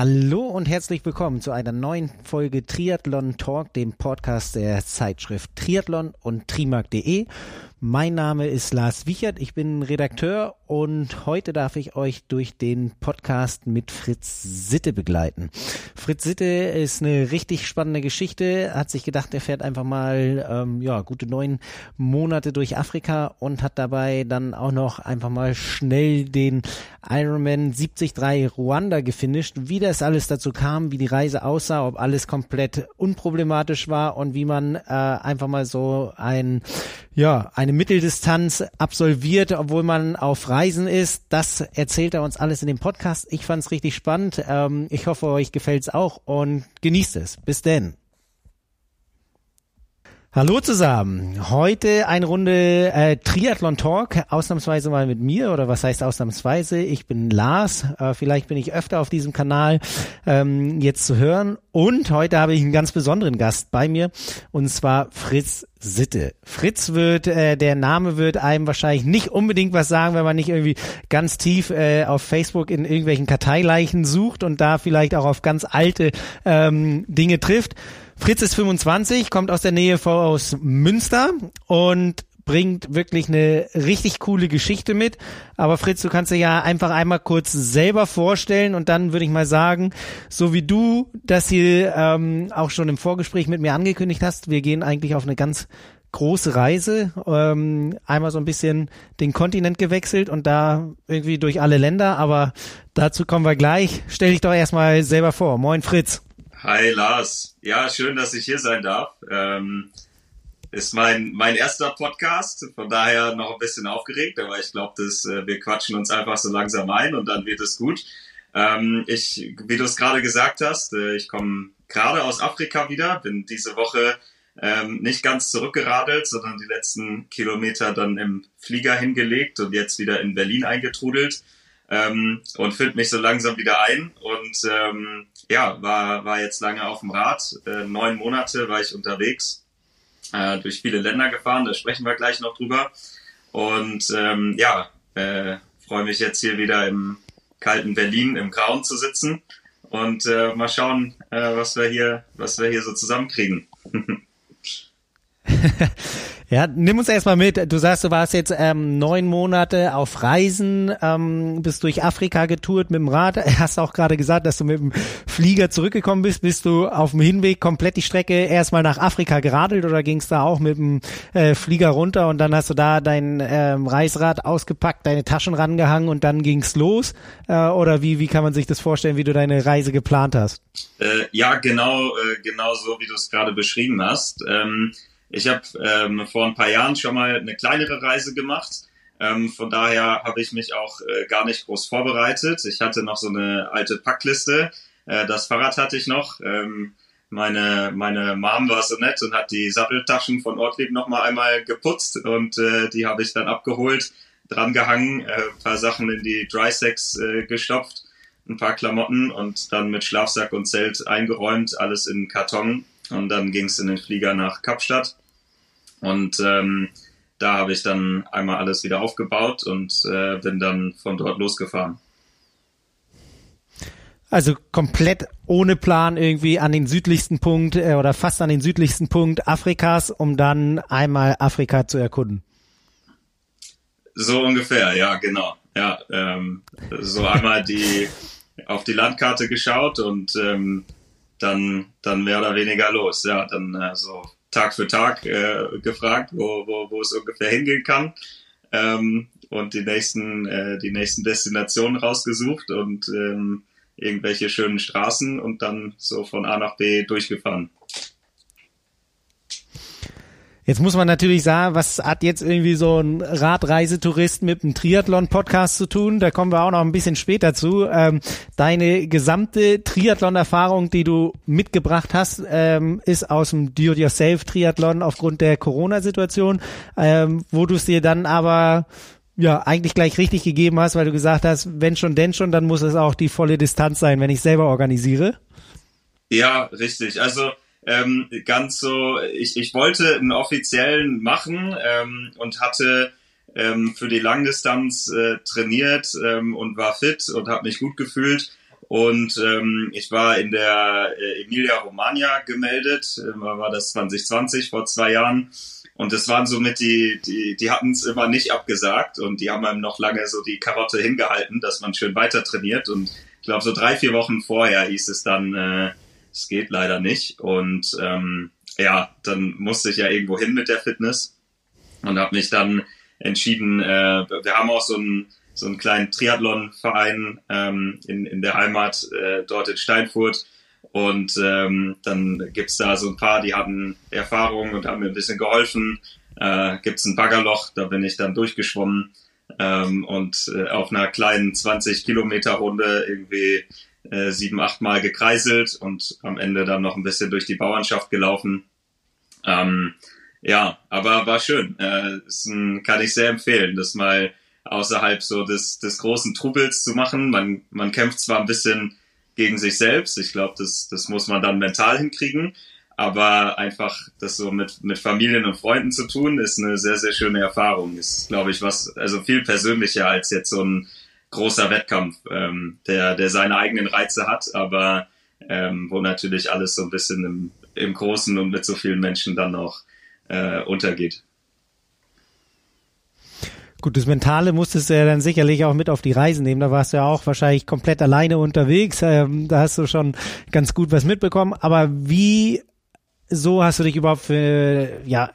Hallo und herzlich willkommen zu einer neuen Folge Triathlon Talk, dem Podcast der Zeitschrift Triathlon und trimark.de. Mein Name ist Lars Wichert, ich bin Redakteur und heute darf ich euch durch den Podcast mit Fritz Sitte begleiten. Fritz Sitte ist eine richtig spannende Geschichte, hat sich gedacht, er fährt einfach mal ähm, ja gute neun Monate durch Afrika und hat dabei dann auch noch einfach mal schnell den Ironman 73 Ruanda gefinisht. Wie das alles dazu kam, wie die Reise aussah, ob alles komplett unproblematisch war und wie man äh, einfach mal so ein ja ein eine Mitteldistanz absolviert, obwohl man auf Reisen ist. Das erzählt er uns alles in dem Podcast. Ich fand es richtig spannend. Ähm, ich hoffe, euch gefällt es auch und genießt es. Bis denn. Hallo zusammen. Heute eine Runde äh, Triathlon Talk, ausnahmsweise mal mit mir oder was heißt ausnahmsweise? Ich bin Lars. Äh, vielleicht bin ich öfter auf diesem Kanal ähm, jetzt zu hören. Und heute habe ich einen ganz besonderen Gast bei mir und zwar Fritz Sitte. Fritz wird, äh, der Name wird einem wahrscheinlich nicht unbedingt was sagen, wenn man nicht irgendwie ganz tief äh, auf Facebook in irgendwelchen Karteileichen sucht und da vielleicht auch auf ganz alte ähm, Dinge trifft. Fritz ist 25, kommt aus der Nähe aus Münster und bringt wirklich eine richtig coole Geschichte mit. Aber Fritz, du kannst dir ja einfach einmal kurz selber vorstellen und dann würde ich mal sagen, so wie du das hier ähm, auch schon im Vorgespräch mit mir angekündigt hast, wir gehen eigentlich auf eine ganz große Reise, ähm, einmal so ein bisschen den Kontinent gewechselt und da irgendwie durch alle Länder, aber dazu kommen wir gleich. Stell dich doch erstmal selber vor. Moin Fritz. Hi Lars. Ja, schön, dass ich hier sein darf. Ähm, ist mein, mein erster Podcast, von daher noch ein bisschen aufgeregt, aber ich glaube, äh, wir quatschen uns einfach so langsam ein und dann wird es gut. Ähm, ich, wie du es gerade gesagt hast, äh, ich komme gerade aus Afrika wieder, bin diese Woche ähm, nicht ganz zurückgeradelt, sondern die letzten Kilometer dann im Flieger hingelegt und jetzt wieder in Berlin eingetrudelt ähm, und finde mich so langsam wieder ein und ähm, ja, war, war jetzt lange auf dem Rad. Äh, neun Monate war ich unterwegs, äh, durch viele Länder gefahren, da sprechen wir gleich noch drüber. Und ähm, ja, äh, freue mich jetzt hier wieder im kalten Berlin im Grauen zu sitzen und äh, mal schauen, äh, was wir hier, was wir hier so zusammenkriegen. Ja, nimm uns erstmal mit. Du sagst, du warst jetzt ähm, neun Monate auf Reisen, ähm, bist durch Afrika getourt mit dem Rad. Hast auch gerade gesagt, dass du mit dem Flieger zurückgekommen bist. Bist du auf dem Hinweg komplett die Strecke erstmal nach Afrika geradelt oder ging es da auch mit dem äh, Flieger runter und dann hast du da dein ähm, Reisrad ausgepackt, deine Taschen rangehangen und dann ging's los? Äh, oder wie, wie kann man sich das vorstellen, wie du deine Reise geplant hast? Äh, ja, genau, äh, genau so, wie du es gerade beschrieben hast. Ähm, ich habe ähm, vor ein paar Jahren schon mal eine kleinere Reise gemacht. Ähm, von daher habe ich mich auch äh, gar nicht groß vorbereitet. Ich hatte noch so eine alte Packliste. Äh, das Fahrrad hatte ich noch. Ähm, meine, meine Mom war so nett und hat die Satteltaschen von Ortlieb noch mal einmal geputzt und äh, die habe ich dann abgeholt, dran gehangen, äh, paar Sachen in die Dry Sacks äh, gestopft, ein paar Klamotten und dann mit Schlafsack und Zelt eingeräumt, alles in Karton und dann ging es in den Flieger nach Kapstadt. Und ähm, da habe ich dann einmal alles wieder aufgebaut und äh, bin dann von dort losgefahren. Also komplett ohne Plan irgendwie an den südlichsten Punkt äh, oder fast an den südlichsten Punkt Afrikas, um dann einmal Afrika zu erkunden. So ungefähr, ja, genau. Ja, ähm, so einmal die auf die Landkarte geschaut und ähm, dann, dann mehr oder weniger los. Ja, dann äh, so Tag für Tag äh, gefragt, wo, wo, wo es ungefähr hingehen kann. Ähm, und die nächsten, äh, die nächsten Destinationen rausgesucht und ähm, irgendwelche schönen Straßen und dann so von A nach B durchgefahren. Jetzt muss man natürlich sagen, was hat jetzt irgendwie so ein Radreisetourist mit einem Triathlon-Podcast zu tun? Da kommen wir auch noch ein bisschen später zu. Ähm, deine gesamte Triathlon-Erfahrung, die du mitgebracht hast, ähm, ist aus dem Do-it-yourself-Triathlon aufgrund der Corona-Situation, ähm, wo du es dir dann aber ja eigentlich gleich richtig gegeben hast, weil du gesagt hast, wenn schon, denn schon, dann muss es auch die volle Distanz sein, wenn ich selber organisiere. Ja, richtig. Also ähm, ganz so, ich, ich wollte einen offiziellen machen ähm, und hatte ähm, für die Langdistanz äh, trainiert ähm, und war fit und habe mich gut gefühlt Und ähm, ich war in der äh, Emilia Romagna gemeldet, äh, war das 2020, vor zwei Jahren. Und das waren somit die, die, die hatten es immer nicht abgesagt und die haben einem noch lange so die Karotte hingehalten, dass man schön weiter trainiert. Und ich glaube, so drei, vier Wochen vorher hieß es dann, äh, es geht leider nicht. Und ähm, ja, dann musste ich ja irgendwo hin mit der Fitness und habe mich dann entschieden, äh, wir haben auch so einen, so einen kleinen Triathlon-Verein ähm, in, in der Heimat äh, dort in Steinfurt. Und ähm, dann gibt's da so ein paar, die hatten Erfahrung und haben mir ein bisschen geholfen. Äh, gibt's ein Baggerloch, da bin ich dann durchgeschwommen ähm, und äh, auf einer kleinen 20 Kilometer Runde irgendwie äh, sieben, acht Mal gekreiselt und am Ende dann noch ein bisschen durch die Bauernschaft gelaufen. Ähm, ja, aber war schön. Äh, ein, kann ich sehr empfehlen, das mal außerhalb so des, des großen Trubels zu machen. Man, man kämpft zwar ein bisschen gegen sich selbst, ich glaube, das, das muss man dann mental hinkriegen, aber einfach das so mit, mit Familien und Freunden zu tun, ist eine sehr, sehr schöne Erfahrung. Ist, glaube ich, was, also viel persönlicher als jetzt so ein großer Wettkampf, ähm, der, der seine eigenen Reize hat, aber ähm, wo natürlich alles so ein bisschen im, im Großen und mit so vielen Menschen dann auch äh, untergeht. Gut, das Mentale musstest du ja dann sicherlich auch mit auf die Reisen nehmen. Da warst du ja auch wahrscheinlich komplett alleine unterwegs. Ähm, da hast du schon ganz gut was mitbekommen. Aber wie so hast du dich überhaupt für ja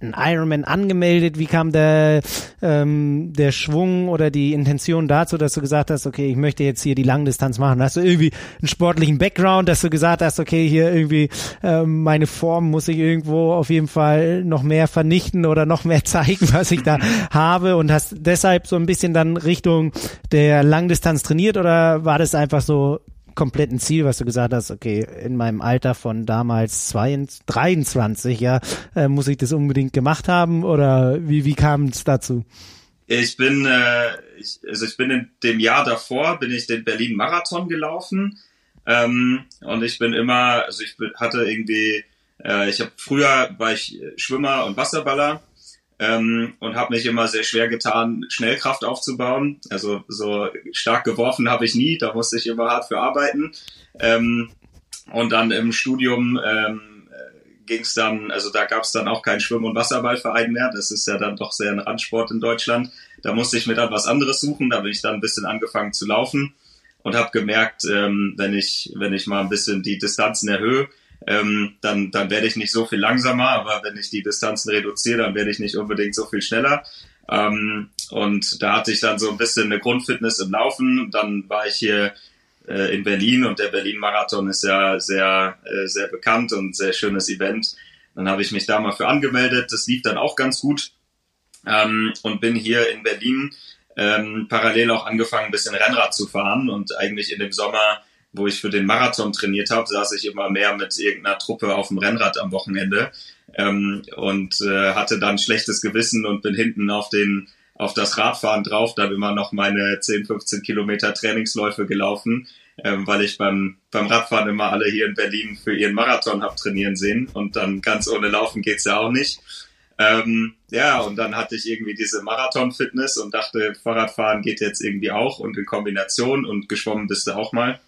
ein Ironman angemeldet? Wie kam der, ähm, der Schwung oder die Intention dazu, dass du gesagt hast, okay, ich möchte jetzt hier die Langdistanz machen? Hast du irgendwie einen sportlichen Background, dass du gesagt hast, okay, hier irgendwie ähm, meine Form muss ich irgendwo auf jeden Fall noch mehr vernichten oder noch mehr zeigen, was ich da habe und hast deshalb so ein bisschen dann Richtung der Langdistanz trainiert oder war das einfach so, kompletten Ziel, was du gesagt hast, okay, in meinem Alter von damals 22, 23, ja, äh, muss ich das unbedingt gemacht haben oder wie, wie kam es dazu? Ich bin, äh, ich, also ich bin in dem Jahr davor, bin ich den Berlin Marathon gelaufen ähm, und ich bin immer, also ich hatte irgendwie, äh, ich habe früher war ich Schwimmer und Wasserballer ähm, und habe mich immer sehr schwer getan, Schnellkraft aufzubauen. Also so stark geworfen habe ich nie, da musste ich immer hart für arbeiten. Ähm, und dann im Studium ähm, ging es dann, also da gab es dann auch keinen Schwimm- und Wasserballverein mehr. Das ist ja dann doch sehr ein Randsport in Deutschland. Da musste ich mir dann was anderes suchen. Da bin ich dann ein bisschen angefangen zu laufen und habe gemerkt, ähm, wenn ich wenn ich mal ein bisschen die Distanzen erhöhe, ähm, dann, dann werde ich nicht so viel langsamer, aber wenn ich die Distanzen reduziere, dann werde ich nicht unbedingt so viel schneller. Ähm, und da hatte ich dann so ein bisschen eine Grundfitness im Laufen. Dann war ich hier äh, in Berlin und der Berlin-Marathon ist ja sehr, äh, sehr bekannt und sehr schönes Event. Dann habe ich mich da mal für angemeldet. Das lief dann auch ganz gut ähm, und bin hier in Berlin ähm, parallel auch angefangen, ein bisschen Rennrad zu fahren und eigentlich in dem Sommer wo ich für den Marathon trainiert habe, saß ich immer mehr mit irgendeiner Truppe auf dem Rennrad am Wochenende ähm, und äh, hatte dann schlechtes Gewissen und bin hinten auf den auf das Radfahren drauf, dann immer noch meine 10, 15 Kilometer Trainingsläufe gelaufen, ähm, weil ich beim, beim Radfahren immer alle hier in Berlin für ihren Marathon hab trainieren sehen und dann ganz ohne Laufen geht's ja auch nicht. Ähm, ja, und dann hatte ich irgendwie diese Marathon-Fitness und dachte, Fahrradfahren geht jetzt irgendwie auch und in Kombination und geschwommen bist du auch mal.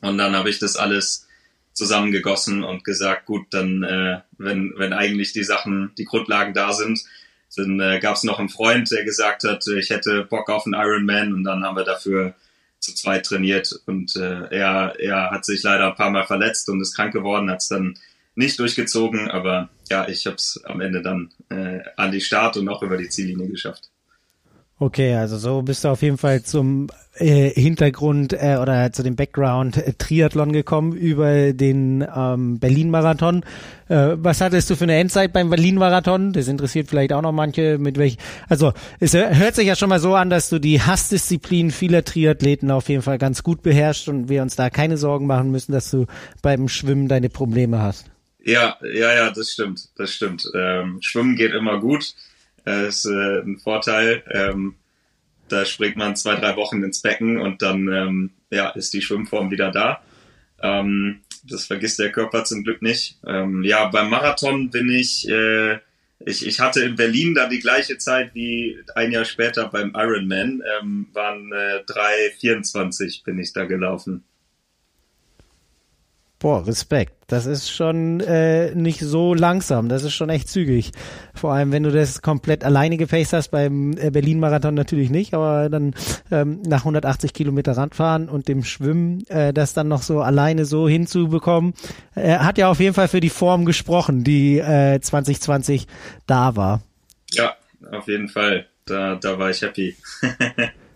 Und dann habe ich das alles zusammengegossen und gesagt, gut, dann, äh, wenn, wenn eigentlich die Sachen, die Grundlagen da sind, dann äh, gab es noch einen Freund, der gesagt hat, ich hätte Bock auf einen Ironman und dann haben wir dafür zu zweit trainiert und äh, er, er hat sich leider ein paar Mal verletzt und ist krank geworden, hat es dann nicht durchgezogen, aber ja, ich habe es am Ende dann äh, an die Start und auch über die Ziellinie geschafft. Okay, also so bist du auf jeden Fall zum äh, Hintergrund äh, oder zu dem Background äh, Triathlon gekommen über den ähm, Berlin-Marathon. Äh, was hattest du für eine Endzeit beim Berlin-Marathon? Das interessiert vielleicht auch noch manche, mit welch. Also es hört sich ja schon mal so an, dass du die Hassdisziplin vieler Triathleten auf jeden Fall ganz gut beherrschst und wir uns da keine Sorgen machen müssen, dass du beim Schwimmen deine Probleme hast. Ja, ja, ja, das stimmt, das stimmt. Ähm, Schwimmen geht immer gut. Das ist äh, ein Vorteil. Ähm, da springt man zwei, drei Wochen ins Becken und dann ähm, ja, ist die Schwimmform wieder da. Ähm, das vergisst der Körper zum Glück nicht. Ähm, ja, beim Marathon bin ich, äh, ich, ich hatte in Berlin dann die gleiche Zeit wie ein Jahr später beim Ironman, ähm, waren äh, 3,24 bin ich da gelaufen. Boah, Respekt. Das ist schon äh, nicht so langsam. Das ist schon echt zügig. Vor allem, wenn du das komplett alleine gefaced hast, beim äh, Berlin-Marathon natürlich nicht, aber dann ähm, nach 180 Kilometer Radfahren und dem Schwimmen, äh, das dann noch so alleine so hinzubekommen, äh, hat ja auf jeden Fall für die Form gesprochen, die äh, 2020 da war. Ja, auf jeden Fall. Da, da war ich happy.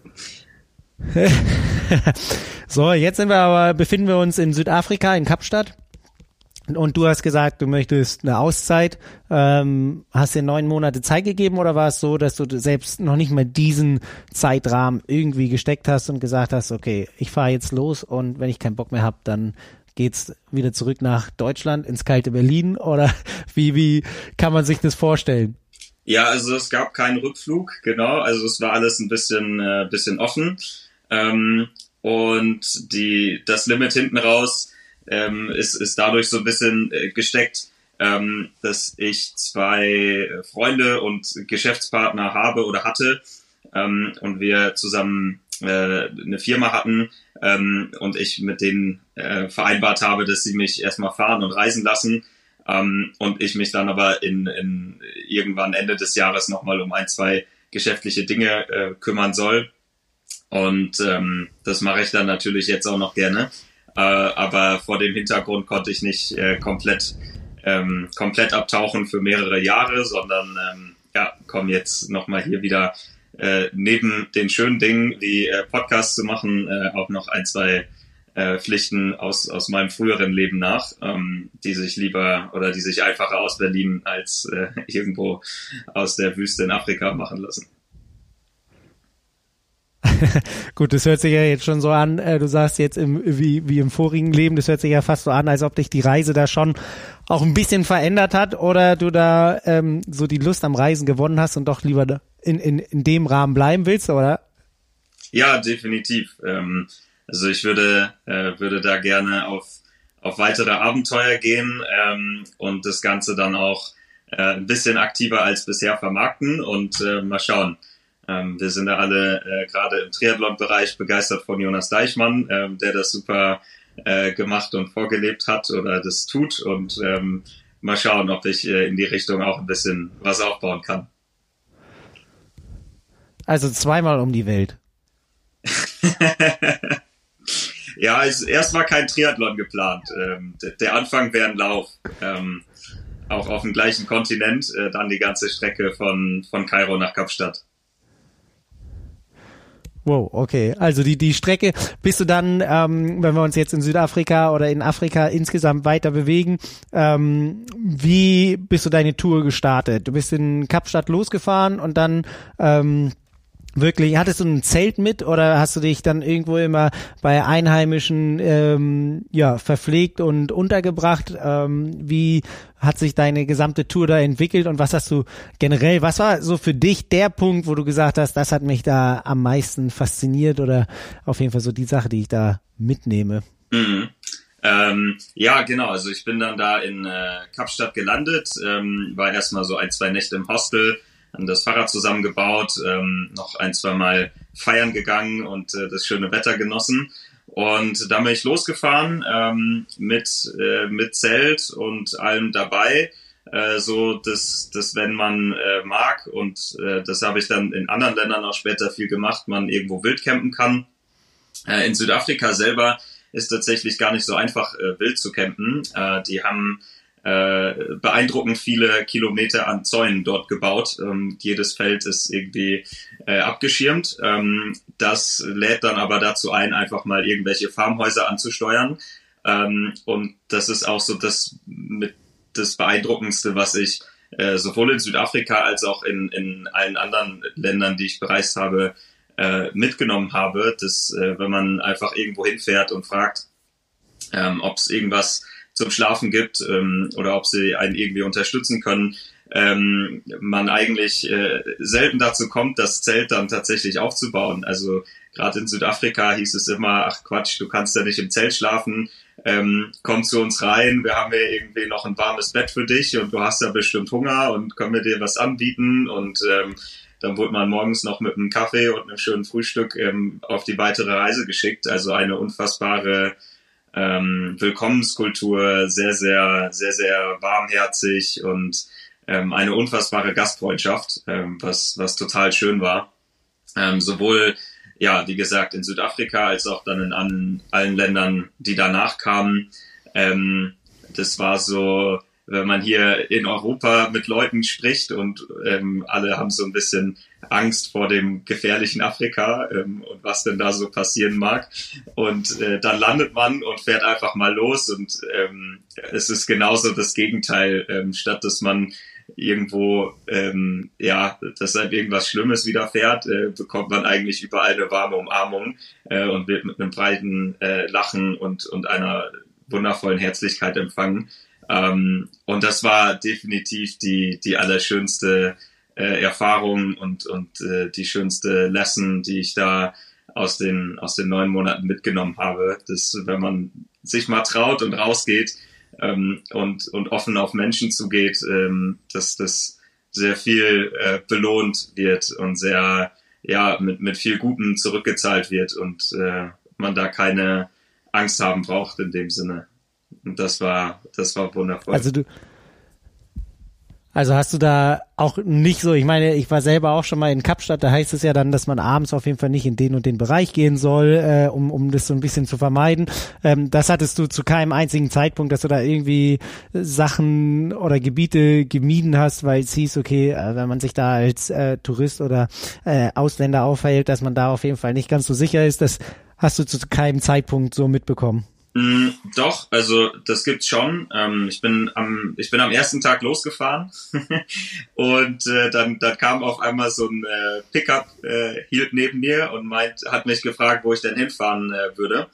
so, jetzt sind wir aber, befinden wir uns in Südafrika, in Kapstadt. Und du hast gesagt, du möchtest eine Auszeit. Ähm, hast dir neun Monate Zeit gegeben oder war es so, dass du selbst noch nicht mal diesen Zeitrahmen irgendwie gesteckt hast und gesagt hast, okay, ich fahre jetzt los und wenn ich keinen Bock mehr habe, dann geht's wieder zurück nach Deutschland ins kalte Berlin oder wie wie kann man sich das vorstellen? Ja, also es gab keinen Rückflug, genau. Also es war alles ein bisschen äh, bisschen offen. Ähm, und die, das Limit hinten raus ähm, ist, ist dadurch so ein bisschen äh, gesteckt, ähm, dass ich zwei Freunde und Geschäftspartner habe oder hatte ähm, und wir zusammen äh, eine Firma hatten ähm, und ich mit denen äh, vereinbart habe, dass sie mich erstmal fahren und reisen lassen ähm, und ich mich dann aber in, in irgendwann Ende des Jahres nochmal um ein, zwei geschäftliche Dinge äh, kümmern soll. Und ähm, das mache ich dann natürlich jetzt auch noch gerne. Äh, aber vor dem Hintergrund konnte ich nicht äh, komplett, ähm, komplett abtauchen für mehrere Jahre, sondern ähm, ja, komme jetzt nochmal hier wieder äh, neben den schönen Dingen wie äh, Podcasts zu machen, äh, auch noch ein, zwei äh, Pflichten aus, aus meinem früheren Leben nach, ähm, die sich lieber oder die sich einfacher aus Berlin als äh, irgendwo aus der Wüste in Afrika machen lassen. Gut, das hört sich ja jetzt schon so an, äh, du sagst jetzt im, wie, wie im vorigen Leben, das hört sich ja fast so an, als ob dich die Reise da schon auch ein bisschen verändert hat oder du da ähm, so die Lust am Reisen gewonnen hast und doch lieber in, in, in dem Rahmen bleiben willst, oder? Ja, definitiv. Ähm, also ich würde, äh, würde da gerne auf, auf weitere Abenteuer gehen ähm, und das Ganze dann auch äh, ein bisschen aktiver als bisher vermarkten und äh, mal schauen. Ähm, wir sind da alle äh, gerade im Triathlon-Bereich begeistert von Jonas Deichmann, ähm, der das super äh, gemacht und vorgelebt hat oder das tut. Und ähm, mal schauen, ob ich äh, in die Richtung auch ein bisschen was aufbauen kann. Also zweimal um die Welt. ja, es, erst war kein Triathlon geplant. Ähm, der Anfang wäre ein Lauf. Ähm, auch auf dem gleichen Kontinent, äh, dann die ganze Strecke von, von Kairo nach Kapstadt. Wow, okay. Also die, die Strecke, bist du dann, ähm, wenn wir uns jetzt in Südafrika oder in Afrika insgesamt weiter bewegen, ähm, wie bist du deine Tour gestartet? Du bist in Kapstadt losgefahren und dann ähm, Wirklich, hattest du ein Zelt mit oder hast du dich dann irgendwo immer bei Einheimischen ähm, ja verpflegt und untergebracht? Ähm, wie hat sich deine gesamte Tour da entwickelt und was hast du generell? Was war so für dich der Punkt, wo du gesagt hast, das hat mich da am meisten fasziniert oder auf jeden Fall so die Sache, die ich da mitnehme? Mhm. Ähm, ja, genau. Also ich bin dann da in äh, Kapstadt gelandet, ähm, war erstmal so ein, zwei Nächte im Hostel haben das Fahrrad zusammengebaut, ähm, noch ein, zwei Mal feiern gegangen und äh, das schöne Wetter genossen. Und da bin ich losgefahren ähm, mit, äh, mit Zelt und allem dabei. Äh, so, dass, dass wenn man äh, mag, und äh, das habe ich dann in anderen Ländern auch später viel gemacht, man irgendwo wild campen kann. Äh, in Südafrika selber ist tatsächlich gar nicht so einfach, äh, wild zu campen. Äh, die haben äh, beeindruckend viele Kilometer an Zäunen dort gebaut. Ähm, jedes Feld ist irgendwie äh, abgeschirmt. Ähm, das lädt dann aber dazu ein, einfach mal irgendwelche Farmhäuser anzusteuern. Ähm, und das ist auch so das mit das Beeindruckendste, was ich äh, sowohl in Südafrika als auch in, in allen anderen Ländern, die ich bereist habe, äh, mitgenommen habe, dass äh, wenn man einfach irgendwo hinfährt und fragt, ähm, ob es irgendwas zum Schlafen gibt ähm, oder ob sie einen irgendwie unterstützen können, ähm, man eigentlich äh, selten dazu kommt, das Zelt dann tatsächlich aufzubauen. Also gerade in Südafrika hieß es immer, ach Quatsch, du kannst ja nicht im Zelt schlafen, ähm, komm zu uns rein, wir haben ja irgendwie noch ein warmes Bett für dich und du hast ja bestimmt Hunger und können wir dir was anbieten und ähm, dann wurde man morgens noch mit einem Kaffee und einem schönen Frühstück ähm, auf die weitere Reise geschickt. Also eine unfassbare ähm, Willkommenskultur, sehr, sehr, sehr, sehr warmherzig und ähm, eine unfassbare Gastfreundschaft, ähm, was, was total schön war. Ähm, sowohl, ja, wie gesagt, in Südafrika als auch dann in allen, allen Ländern, die danach kamen. Ähm, das war so, wenn man hier in Europa mit Leuten spricht und ähm, alle haben so ein bisschen Angst vor dem gefährlichen Afrika ähm, und was denn da so passieren mag. Und äh, dann landet man und fährt einfach mal los und ähm, es ist genauso das Gegenteil, ähm, statt dass man irgendwo, ähm, ja, dass einem irgendwas Schlimmes widerfährt, äh, bekommt man eigentlich überall eine warme Umarmung äh, und wird mit einem breiten äh, Lachen und, und einer wundervollen Herzlichkeit empfangen. Ähm, und das war definitiv die, die allerschönste äh, Erfahrung und, und äh, die schönste Lesson, die ich da aus den, aus den neun Monaten mitgenommen habe. dass wenn man sich mal traut und rausgeht ähm, und, und offen auf Menschen zugeht, ähm, dass das sehr viel äh, belohnt wird und sehr, ja, mit, mit viel Gutem zurückgezahlt wird und äh, man da keine Angst haben braucht in dem Sinne. Und das war, das war wundervoll. Also du, also hast du da auch nicht so, ich meine, ich war selber auch schon mal in Kapstadt, da heißt es ja dann, dass man abends auf jeden Fall nicht in den und den Bereich gehen soll, äh, um, um das so ein bisschen zu vermeiden. Ähm, das hattest du zu keinem einzigen Zeitpunkt, dass du da irgendwie Sachen oder Gebiete gemieden hast, weil es hieß, okay, äh, wenn man sich da als äh, Tourist oder äh, Ausländer aufhält, dass man da auf jeden Fall nicht ganz so sicher ist. Das hast du zu keinem Zeitpunkt so mitbekommen. Mm, doch, also das gibt's schon. Ähm, ich bin am ich bin am ersten Tag losgefahren und äh, dann dann kam auf einmal so ein äh, Pickup äh, hielt neben mir und meint hat mich gefragt, wo ich denn hinfahren äh, würde.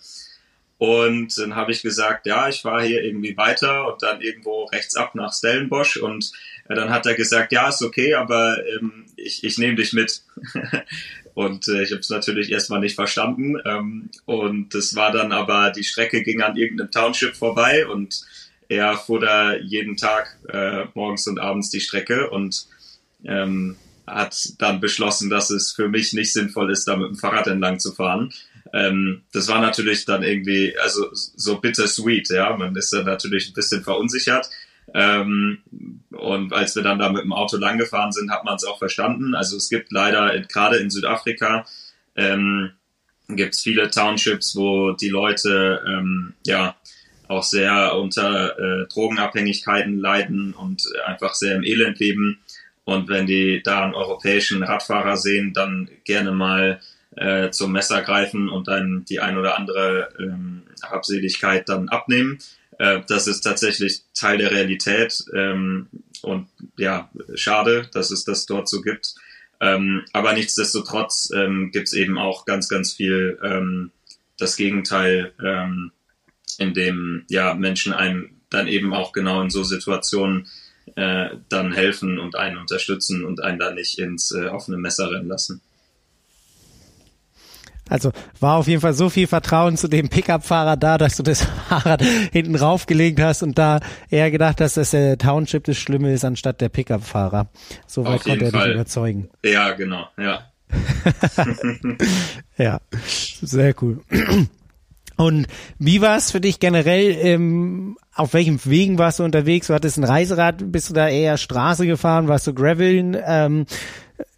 Und dann habe ich gesagt, ja, ich fahre hier irgendwie weiter und dann irgendwo rechts ab nach Stellenbosch und äh, dann hat er gesagt, ja, ist okay, aber ähm, ich, ich nehme dich mit. Und äh, ich habe es natürlich erstmal nicht verstanden. Ähm, und das war dann aber, die Strecke ging an irgendeinem Township vorbei und er fuhr da jeden Tag äh, morgens und abends die Strecke und ähm, hat dann beschlossen, dass es für mich nicht sinnvoll ist, da mit dem Fahrrad entlang zu fahren. Ähm, das war natürlich dann irgendwie, also so bittersweet, ja. Man ist dann natürlich ein bisschen verunsichert. Ähm, und als wir dann da mit dem Auto langgefahren sind, hat man es auch verstanden. Also es gibt leider gerade in Südafrika ähm, gibt es viele Townships, wo die Leute ähm, ja auch sehr unter äh, Drogenabhängigkeiten leiden und einfach sehr im Elend leben. Und wenn die da einen europäischen Radfahrer sehen, dann gerne mal äh, zum Messer greifen und dann die ein oder andere ähm, Habseligkeit dann abnehmen. Äh, das ist tatsächlich Teil der Realität ähm, und ja, schade, dass es das dort so gibt. Ähm, aber nichtsdestotrotz ähm, gibt es eben auch ganz, ganz viel ähm, das Gegenteil, ähm, in dem ja Menschen einem dann eben auch genau in so Situationen äh, dann helfen und einen unterstützen und einen da nicht ins äh, offene Messer rennen lassen. Also war auf jeden Fall so viel Vertrauen zu dem Pickup-Fahrer da, dass du das Fahrrad hinten raufgelegt hast und da eher gedacht hast, dass der Township das Schlimme ist anstatt der Pickup-Fahrer. Soweit konnte er Fall. dich überzeugen. Ja, genau, ja. ja, sehr cool. Und wie war es für dich generell? Ähm, auf welchem Wegen warst du unterwegs? Du hattest ein Reiserad, bist du da eher Straße gefahren? Warst du Graveln? Ähm,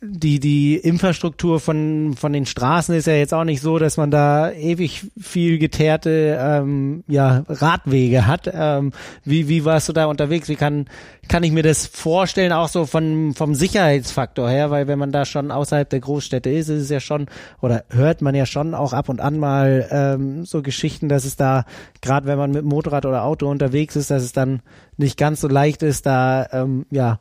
die, die Infrastruktur von, von den Straßen ist ja jetzt auch nicht so, dass man da ewig viel geteerte ähm, ja, Radwege hat. Ähm, wie, wie warst du da unterwegs? Wie kann, kann ich mir das vorstellen, auch so von, vom Sicherheitsfaktor her? Weil wenn man da schon außerhalb der Großstädte ist, ist es ja schon, oder hört man ja schon auch ab und an mal ähm, so Geschichten, dass es da, gerade wenn man mit Motorrad oder Auto unterwegs ist, dass es dann nicht ganz so leicht ist, da ähm, ja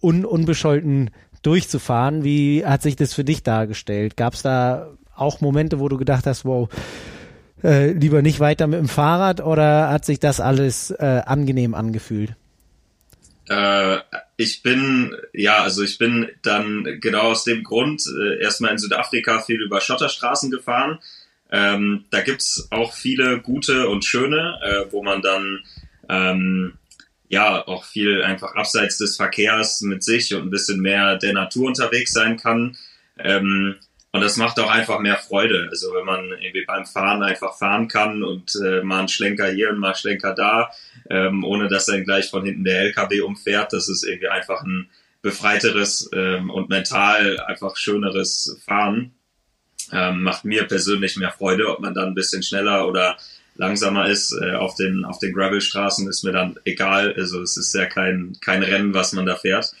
un, unbescholten durchzufahren. Wie hat sich das für dich dargestellt? Gab es da auch Momente, wo du gedacht hast, wow, äh, lieber nicht weiter mit dem Fahrrad oder hat sich das alles äh, angenehm angefühlt? Äh, ich bin, ja, also ich bin dann genau aus dem Grund äh, erstmal in Südafrika viel über Schotterstraßen gefahren. Ähm, da gibt's auch viele gute und schöne, äh, wo man dann ähm, ja auch viel einfach abseits des Verkehrs mit sich und ein bisschen mehr der Natur unterwegs sein kann. Ähm, und das macht auch einfach mehr Freude. Also wenn man irgendwie beim Fahren einfach fahren kann und äh, mal einen Schlenker hier und mal einen Schlenker da, ähm, ohne dass dann gleich von hinten der LKW umfährt, das ist irgendwie einfach ein befreiteres ähm, und mental einfach schöneres Fahren. Ähm, macht mir persönlich mehr Freude, ob man dann ein bisschen schneller oder langsamer ist äh, auf den auf den Gravelstraßen ist mir dann egal. Also es ist ja kein kein Rennen, was man da fährt.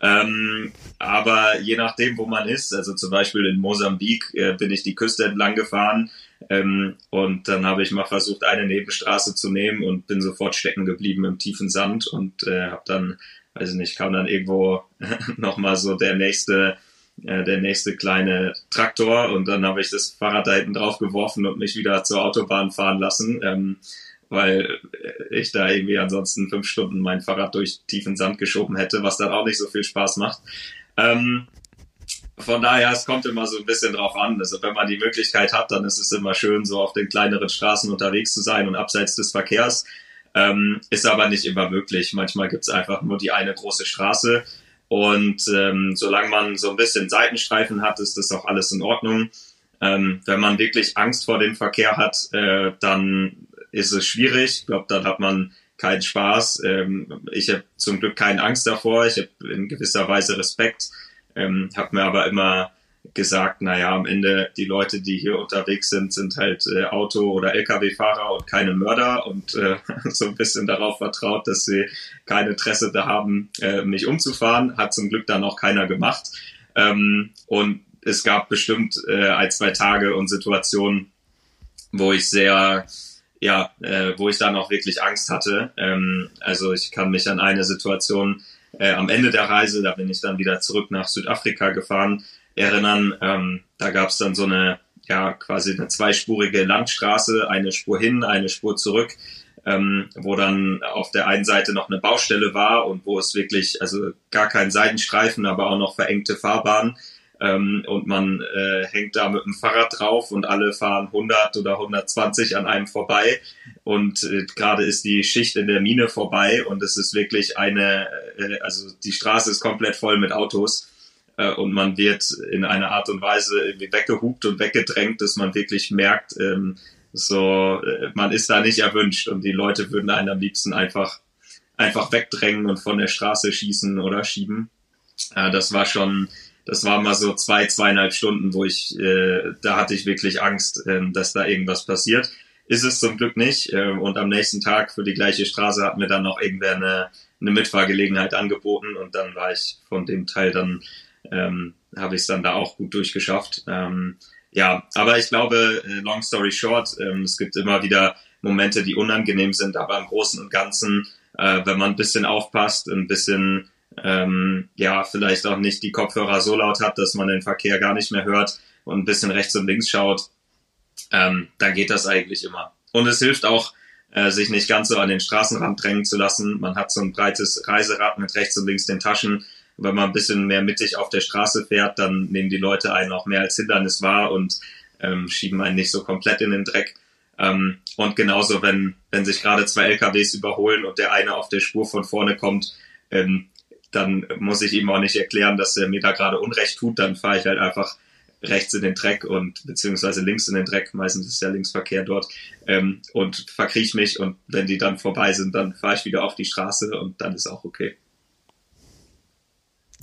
Ähm, aber je nachdem, wo man ist, also zum Beispiel in Mosambik äh, bin ich die Küste entlang gefahren ähm, und dann habe ich mal versucht, eine Nebenstraße zu nehmen und bin sofort stecken geblieben im tiefen Sand und äh, habe dann, weiß ich nicht, kam dann irgendwo nochmal so der nächste äh, der nächste kleine Traktor und dann habe ich das Fahrrad da hinten drauf geworfen und mich wieder zur Autobahn fahren lassen. Ähm, weil ich da irgendwie ansonsten fünf Stunden mein Fahrrad durch tiefen Sand geschoben hätte, was dann auch nicht so viel Spaß macht. Ähm, von daher, es kommt immer so ein bisschen drauf an. Also wenn man die Möglichkeit hat, dann ist es immer schön, so auf den kleineren Straßen unterwegs zu sein und abseits des Verkehrs. Ähm, ist aber nicht immer möglich. Manchmal gibt es einfach nur die eine große Straße. Und ähm, solange man so ein bisschen Seitenstreifen hat, ist das auch alles in Ordnung. Ähm, wenn man wirklich Angst vor dem Verkehr hat, äh, dann ist es schwierig. Ich glaube, dann hat man keinen Spaß. Ähm, ich habe zum Glück keine Angst davor. Ich habe in gewisser Weise Respekt. Ähm, habe mir aber immer gesagt, naja, am Ende die Leute, die hier unterwegs sind, sind halt äh, Auto- oder Lkw-Fahrer und keine Mörder und äh, so ein bisschen darauf vertraut, dass sie kein Interesse da haben, äh, mich umzufahren. Hat zum Glück dann auch keiner gemacht. Ähm, und es gab bestimmt äh, ein, zwei Tage und Situationen, wo ich sehr ja, äh, wo ich dann auch wirklich Angst hatte. Ähm, also ich kann mich an eine Situation äh, am Ende der Reise, da bin ich dann wieder zurück nach Südafrika gefahren, erinnern. Ähm, da gab es dann so eine, ja, quasi eine zweispurige Landstraße, eine Spur hin, eine Spur zurück, ähm, wo dann auf der einen Seite noch eine Baustelle war und wo es wirklich, also gar kein Seitenstreifen, aber auch noch verengte Fahrbahn ähm, und man äh, hängt da mit dem Fahrrad drauf und alle fahren 100 oder 120 an einem vorbei und äh, gerade ist die Schicht in der Mine vorbei und es ist wirklich eine, äh, also die Straße ist komplett voll mit Autos äh, und man wird in einer Art und Weise weggehupt und weggedrängt, dass man wirklich merkt, ähm, so äh, man ist da nicht erwünscht und die Leute würden einen am liebsten einfach einfach wegdrängen und von der Straße schießen oder schieben. Äh, das war schon das war mal so zwei, zweieinhalb Stunden, wo ich, äh, da hatte ich wirklich Angst, äh, dass da irgendwas passiert. Ist es zum Glück nicht. Äh, und am nächsten Tag für die gleiche Straße hat mir dann noch irgendwer eine, eine Mitfahrgelegenheit angeboten und dann war ich von dem Teil dann, ähm, habe ich es dann da auch gut durchgeschafft. Ähm, ja, aber ich glaube, äh, long story short, ähm, es gibt immer wieder Momente, die unangenehm sind, aber im Großen und Ganzen, äh, wenn man ein bisschen aufpasst, ein bisschen ähm, ja, vielleicht auch nicht die Kopfhörer so laut hat, dass man den Verkehr gar nicht mehr hört und ein bisschen rechts und links schaut, ähm, dann geht das eigentlich immer. Und es hilft auch, äh, sich nicht ganz so an den Straßenrand drängen zu lassen. Man hat so ein breites Reiserad mit rechts und links den Taschen. Wenn man ein bisschen mehr mittig auf der Straße fährt, dann nehmen die Leute einen auch mehr als Hindernis wahr und ähm, schieben einen nicht so komplett in den Dreck. Ähm, und genauso, wenn, wenn sich gerade zwei LKWs überholen und der eine auf der Spur von vorne kommt, ähm, dann muss ich ihm auch nicht erklären, dass er mir da gerade Unrecht tut. Dann fahre ich halt einfach rechts in den Dreck und beziehungsweise links in den Dreck, meistens ist ja Linksverkehr dort, ähm, und verkriech mich und wenn die dann vorbei sind, dann fahre ich wieder auf die Straße und dann ist auch okay.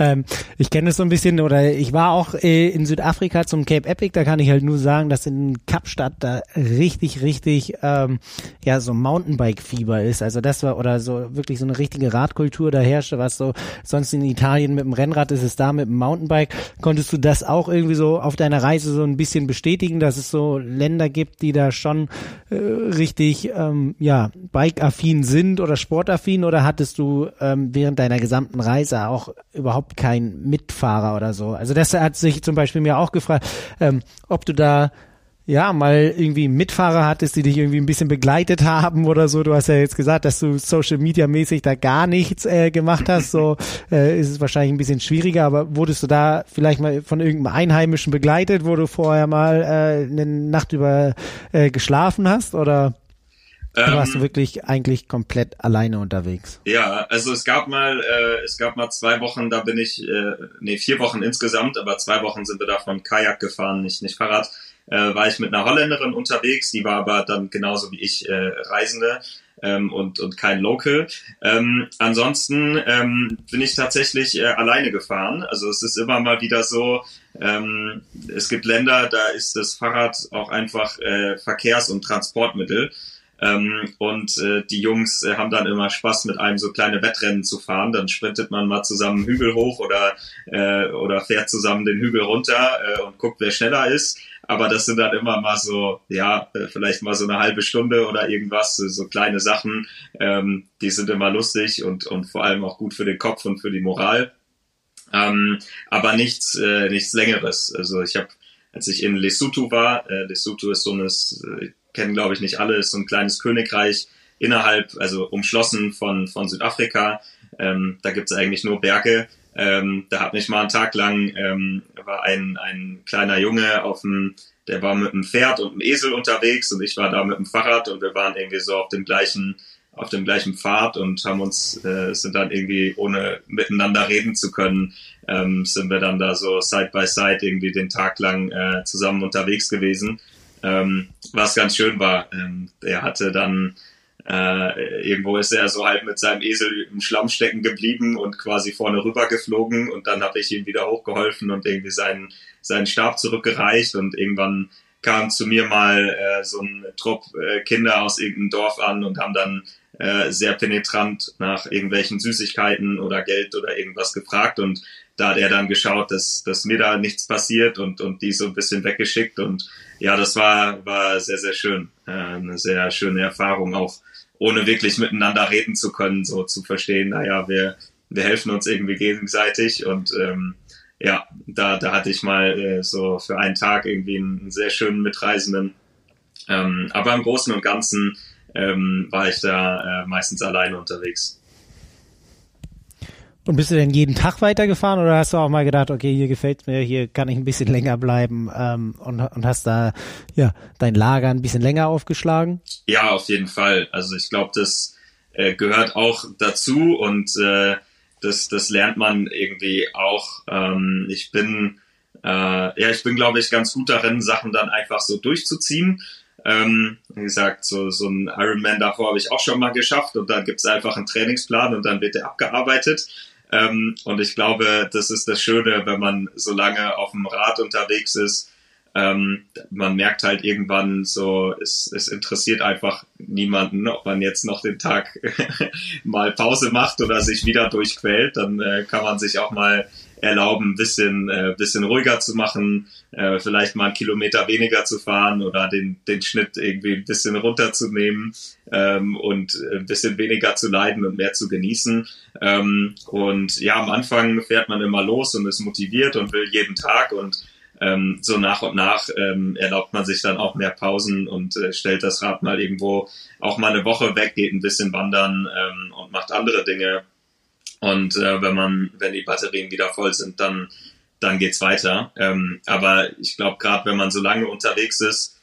Ähm, ich kenne es so ein bisschen, oder ich war auch äh, in Südafrika zum Cape Epic, da kann ich halt nur sagen, dass in Kapstadt da richtig, richtig, ähm, ja, so Mountainbike-Fieber ist. Also das war, oder so wirklich so eine richtige Radkultur da herrschte, was so sonst in Italien mit dem Rennrad ist, es da mit dem Mountainbike. Konntest du das auch irgendwie so auf deiner Reise so ein bisschen bestätigen, dass es so Länder gibt, die da schon äh, richtig, ähm, ja, bike-affin sind oder sportaffin oder hattest du ähm, während deiner gesamten Reise auch überhaupt überhaupt kein Mitfahrer oder so. Also das hat sich zum Beispiel mir auch gefragt, ähm, ob du da ja, mal irgendwie Mitfahrer hattest, die dich irgendwie ein bisschen begleitet haben oder so. Du hast ja jetzt gesagt, dass du Social Media mäßig da gar nichts äh, gemacht hast. So äh, ist es wahrscheinlich ein bisschen schwieriger, aber wurdest du da vielleicht mal von irgendeinem Einheimischen begleitet, wo du vorher mal äh, eine Nacht über äh, geschlafen hast oder? Da warst du ähm, wirklich eigentlich komplett alleine unterwegs. Ja, also es gab mal, äh, es gab mal zwei Wochen, da bin ich, äh, nee, vier Wochen insgesamt, aber zwei Wochen sind wir davon Kajak gefahren, nicht, nicht Fahrrad. Äh, war ich mit einer Holländerin unterwegs, die war aber dann genauso wie ich äh, Reisende ähm, und, und kein Local. Ähm, ansonsten ähm, bin ich tatsächlich äh, alleine gefahren. Also es ist immer mal wieder so, ähm, es gibt Länder, da ist das Fahrrad auch einfach äh, Verkehrs- und Transportmittel. Ähm, und äh, die Jungs äh, haben dann immer Spaß, mit einem so kleine Wettrennen zu fahren. Dann sprintet man mal zusammen Hügel hoch oder, äh, oder fährt zusammen den Hügel runter äh, und guckt, wer schneller ist. Aber das sind dann immer mal so, ja, äh, vielleicht mal so eine halbe Stunde oder irgendwas, so kleine Sachen. Ähm, die sind immer lustig und, und vor allem auch gut für den Kopf und für die Moral. Ähm, aber nichts, äh, nichts Längeres. Also ich habe als ich in Lesotho war, äh, Lesotho ist so ein, äh, kennen glaube ich nicht alle, ist so ein kleines Königreich innerhalb, also umschlossen von, von Südafrika. Ähm, da gibt's eigentlich nur Berge. Ähm, da hat mich mal einen Tag lang, ähm, war ein, ein kleiner Junge auf dem, der war mit einem Pferd und einem Esel unterwegs und ich war da mit dem Fahrrad und wir waren irgendwie so auf dem gleichen, auf dem gleichen Pfad und haben uns, äh, sind dann irgendwie, ohne miteinander reden zu können, ähm, sind wir dann da so side by side irgendwie den Tag lang äh, zusammen unterwegs gewesen. Ähm, was ganz schön war, ähm, er hatte dann äh, irgendwo ist er so halt mit seinem Esel im Schlamm stecken geblieben und quasi vorne rüber geflogen und dann habe ich ihm wieder hochgeholfen und irgendwie seinen, seinen Stab zurückgereicht und irgendwann kam zu mir mal äh, so ein Trupp äh, Kinder aus irgendeinem Dorf an und haben dann äh, sehr penetrant nach irgendwelchen Süßigkeiten oder Geld oder irgendwas gefragt und da hat er dann geschaut, dass, dass mir da nichts passiert und, und die so ein bisschen weggeschickt. Und ja, das war, war sehr, sehr schön. Äh, eine sehr schöne Erfahrung, auch ohne wirklich miteinander reden zu können, so zu verstehen, naja, wir, wir helfen uns irgendwie gegenseitig und ähm, ja, da, da hatte ich mal äh, so für einen Tag irgendwie einen sehr schönen Mitreisenden. Ähm, aber im Großen und Ganzen ähm, war ich da äh, meistens alleine unterwegs. Und bist du denn jeden Tag weitergefahren oder hast du auch mal gedacht, okay, hier gefällt mir, hier kann ich ein bisschen länger bleiben ähm, und, und hast da ja dein Lager ein bisschen länger aufgeschlagen? Ja, auf jeden Fall. Also ich glaube, das äh, gehört auch dazu und äh, das, das lernt man irgendwie auch. Ähm, ich bin äh, ja, ich bin, glaube ich, ganz gut darin, Sachen dann einfach so durchzuziehen. Ähm, wie gesagt, so, so ein Ironman davor habe ich auch schon mal geschafft und dann gibt es einfach einen Trainingsplan und dann wird der abgearbeitet. Ähm, und ich glaube, das ist das Schöne, wenn man so lange auf dem Rad unterwegs ist. Ähm, man merkt halt irgendwann so, es, es interessiert einfach niemanden, ob man jetzt noch den Tag mal Pause macht oder sich wieder durchquält. Dann äh, kann man sich auch mal erlauben, ein bisschen, äh, bisschen ruhiger zu machen, äh, vielleicht mal einen Kilometer weniger zu fahren oder den, den Schnitt irgendwie ein bisschen runterzunehmen ähm, und ein bisschen weniger zu leiden und mehr zu genießen. Ähm, und ja, am Anfang fährt man immer los und ist motiviert und will jeden Tag und ähm, so nach und nach ähm, erlaubt man sich dann auch mehr Pausen und äh, stellt das Rad mal irgendwo auch mal eine Woche weg, geht ein bisschen wandern ähm, und macht andere Dinge und äh, wenn man, wenn die Batterien wieder voll sind, dann, dann geht's weiter. Ähm, aber ich glaube, gerade wenn man so lange unterwegs ist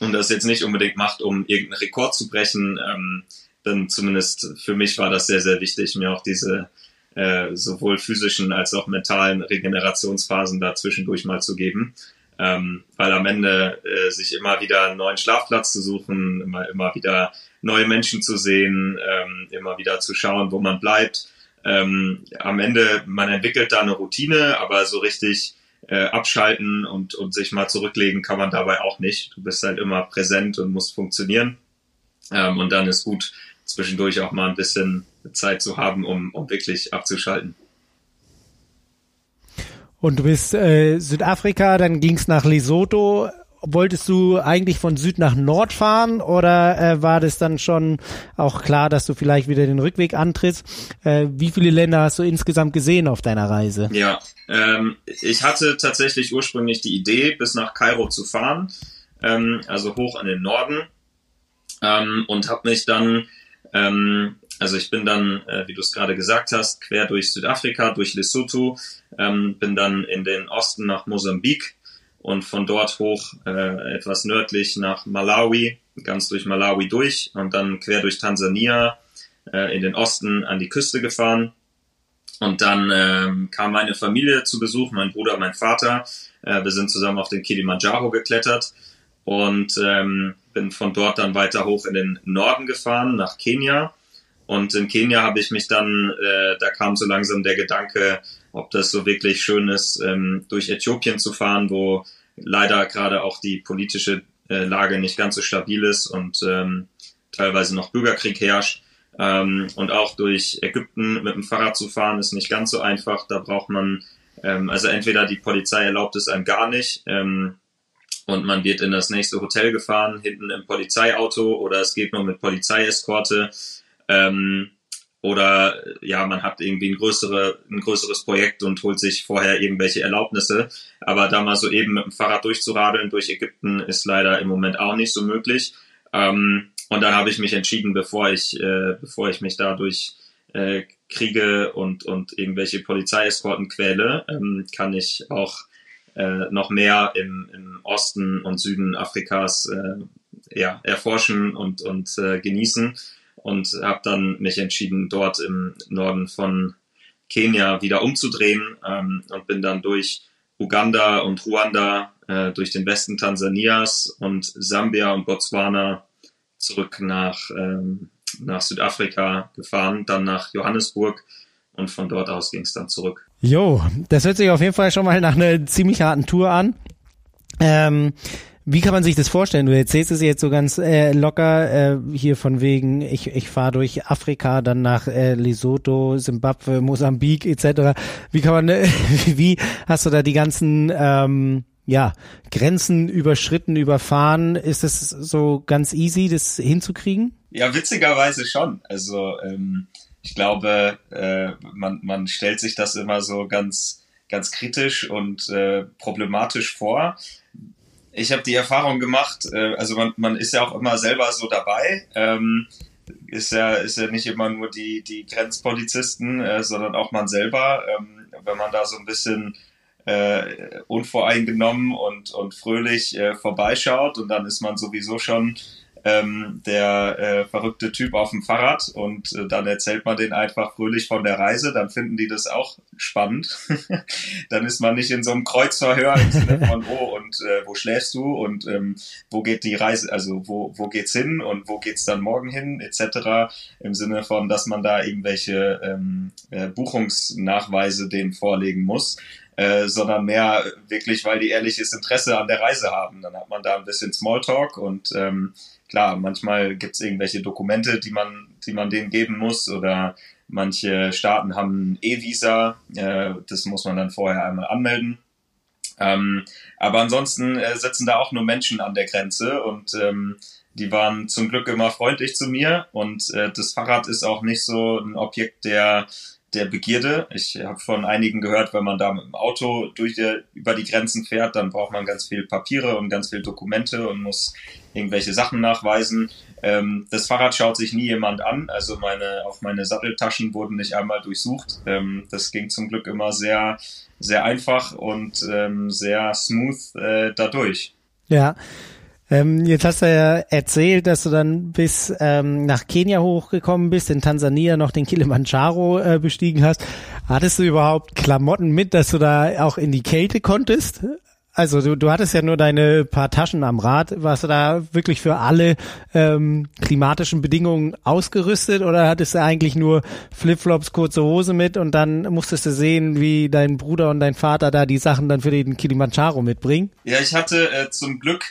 und das jetzt nicht unbedingt macht, um irgendeinen Rekord zu brechen, ähm, dann zumindest für mich war das sehr, sehr wichtig, mir auch diese äh, sowohl physischen als auch mentalen Regenerationsphasen da zwischendurch mal zu geben. Ähm, weil am Ende äh, sich immer wieder einen neuen Schlafplatz zu suchen, immer, immer wieder neue Menschen zu sehen, ähm, immer wieder zu schauen, wo man bleibt, ähm, am Ende, man entwickelt da eine Routine, aber so richtig äh, abschalten und, und sich mal zurücklegen kann man dabei auch nicht. Du bist halt immer präsent und musst funktionieren. Ähm, und dann ist gut, zwischendurch auch mal ein bisschen Zeit zu haben, um, um wirklich abzuschalten. Und du bist äh, Südafrika, dann ging's nach Lesotho wolltest du eigentlich von Süd nach Nord fahren oder äh, war das dann schon auch klar, dass du vielleicht wieder den Rückweg antrittst? Äh, wie viele Länder hast du insgesamt gesehen auf deiner Reise? Ja, ähm, ich hatte tatsächlich ursprünglich die Idee, bis nach Kairo zu fahren, ähm, also hoch an den Norden ähm, und habe mich dann ähm, also ich bin dann, äh, wie du es gerade gesagt hast, quer durch Südafrika, durch Lesotho, ähm, bin dann in den Osten nach Mosambik und von dort hoch äh, etwas nördlich nach Malawi ganz durch Malawi durch und dann quer durch Tansania äh, in den Osten an die Küste gefahren. Und dann ähm, kam meine Familie zu Besuch, mein Bruder, mein Vater. Äh, wir sind zusammen auf den Kilimanjaro geklettert und ähm, bin von dort dann weiter hoch in den Norden gefahren, nach Kenia. Und in Kenia habe ich mich dann, äh, da kam so langsam der Gedanke, ob das so wirklich schön ist, ähm, durch Äthiopien zu fahren, wo leider gerade auch die politische äh, Lage nicht ganz so stabil ist und ähm, teilweise noch Bürgerkrieg herrscht. Ähm, und auch durch Ägypten mit dem Fahrrad zu fahren, ist nicht ganz so einfach. Da braucht man, ähm, also entweder die Polizei erlaubt es einem gar nicht ähm, und man wird in das nächste Hotel gefahren, hinten im Polizeiauto oder es geht nur mit Polizeieskorte. Ähm, oder ja, man hat irgendwie ein, größere, ein größeres Projekt und holt sich vorher irgendwelche Erlaubnisse. Aber da mal so eben mit dem Fahrrad durchzuradeln durch Ägypten ist leider im Moment auch nicht so möglich. Ähm, und dann habe ich mich entschieden, bevor ich, äh, bevor ich mich dadurch äh, Kriege und, und irgendwelche Polizeieskorten quäle, ähm, kann ich auch äh, noch mehr im, im Osten und Süden Afrikas äh, ja, erforschen und, und äh, genießen. Und habe dann mich entschieden, dort im Norden von Kenia wieder umzudrehen ähm, und bin dann durch Uganda und Ruanda, äh, durch den Westen Tansanias und Sambia und Botswana zurück nach, ähm, nach Südafrika gefahren, dann nach Johannesburg und von dort aus ging es dann zurück. Jo, das hört sich auf jeden Fall schon mal nach einer ziemlich harten Tour an. Ähm, wie kann man sich das vorstellen? Du erzählst es jetzt so ganz äh, locker äh, hier von wegen, ich, ich fahre durch Afrika, dann nach äh, Lesotho, Simbabwe, Mosambik etc. Wie kann man, äh, wie hast du da die ganzen ähm, ja, Grenzen überschritten, überfahren. Ist es so ganz easy, das hinzukriegen? Ja, witzigerweise schon. Also ähm, ich glaube, äh, man, man stellt sich das immer so ganz, ganz kritisch und äh, problematisch vor. Ich habe die Erfahrung gemacht, äh, also man, man ist ja auch immer selber so dabei. Ähm, ist ja, ist ja nicht immer nur die, die Grenzpolizisten, äh, sondern auch man selber. Ähm, wenn man da so ein bisschen äh, unvoreingenommen und, und fröhlich äh, vorbeischaut und dann ist man sowieso schon ähm, der äh, verrückte Typ auf dem Fahrrad und äh, dann erzählt man den einfach fröhlich von der Reise, dann finden die das auch spannend. dann ist man nicht in so einem Kreuzverhör im Sinne von, oh, und äh, wo schläfst du und ähm, wo geht die Reise, also wo, wo geht's hin und wo geht's dann morgen hin, etc. Im Sinne von, dass man da irgendwelche ähm, äh, Buchungsnachweise denen vorlegen muss. Äh, sondern mehr wirklich, weil die ehrliches Interesse an der Reise haben. Dann hat man da ein bisschen Smalltalk und ähm, klar, manchmal gibt es irgendwelche Dokumente, die man, die man denen geben muss oder manche Staaten haben E-Visa, äh, das muss man dann vorher einmal anmelden. Ähm, aber ansonsten äh, sitzen da auch nur Menschen an der Grenze und ähm, die waren zum Glück immer freundlich zu mir und äh, das Fahrrad ist auch nicht so ein Objekt, der der Begierde. Ich habe von einigen gehört, wenn man da mit dem Auto durch die, über die Grenzen fährt, dann braucht man ganz viel Papiere und ganz viel Dokumente und muss irgendwelche Sachen nachweisen. Ähm, das Fahrrad schaut sich nie jemand an, also meine, auch meine Satteltaschen wurden nicht einmal durchsucht. Ähm, das ging zum Glück immer sehr, sehr einfach und ähm, sehr smooth äh, dadurch. Ja, ähm, jetzt hast du ja erzählt, dass du dann bis ähm, nach Kenia hochgekommen bist, in Tansania noch den Kilimanjaro äh, bestiegen hast. Hattest du überhaupt Klamotten mit, dass du da auch in die Kälte konntest? Also du, du hattest ja nur deine paar Taschen am Rad. Warst du da wirklich für alle ähm, klimatischen Bedingungen ausgerüstet oder hattest du eigentlich nur Flipflops, kurze Hose mit und dann musstest du sehen, wie dein Bruder und dein Vater da die Sachen dann für den Kilimanjaro mitbringen? Ja, ich hatte äh, zum Glück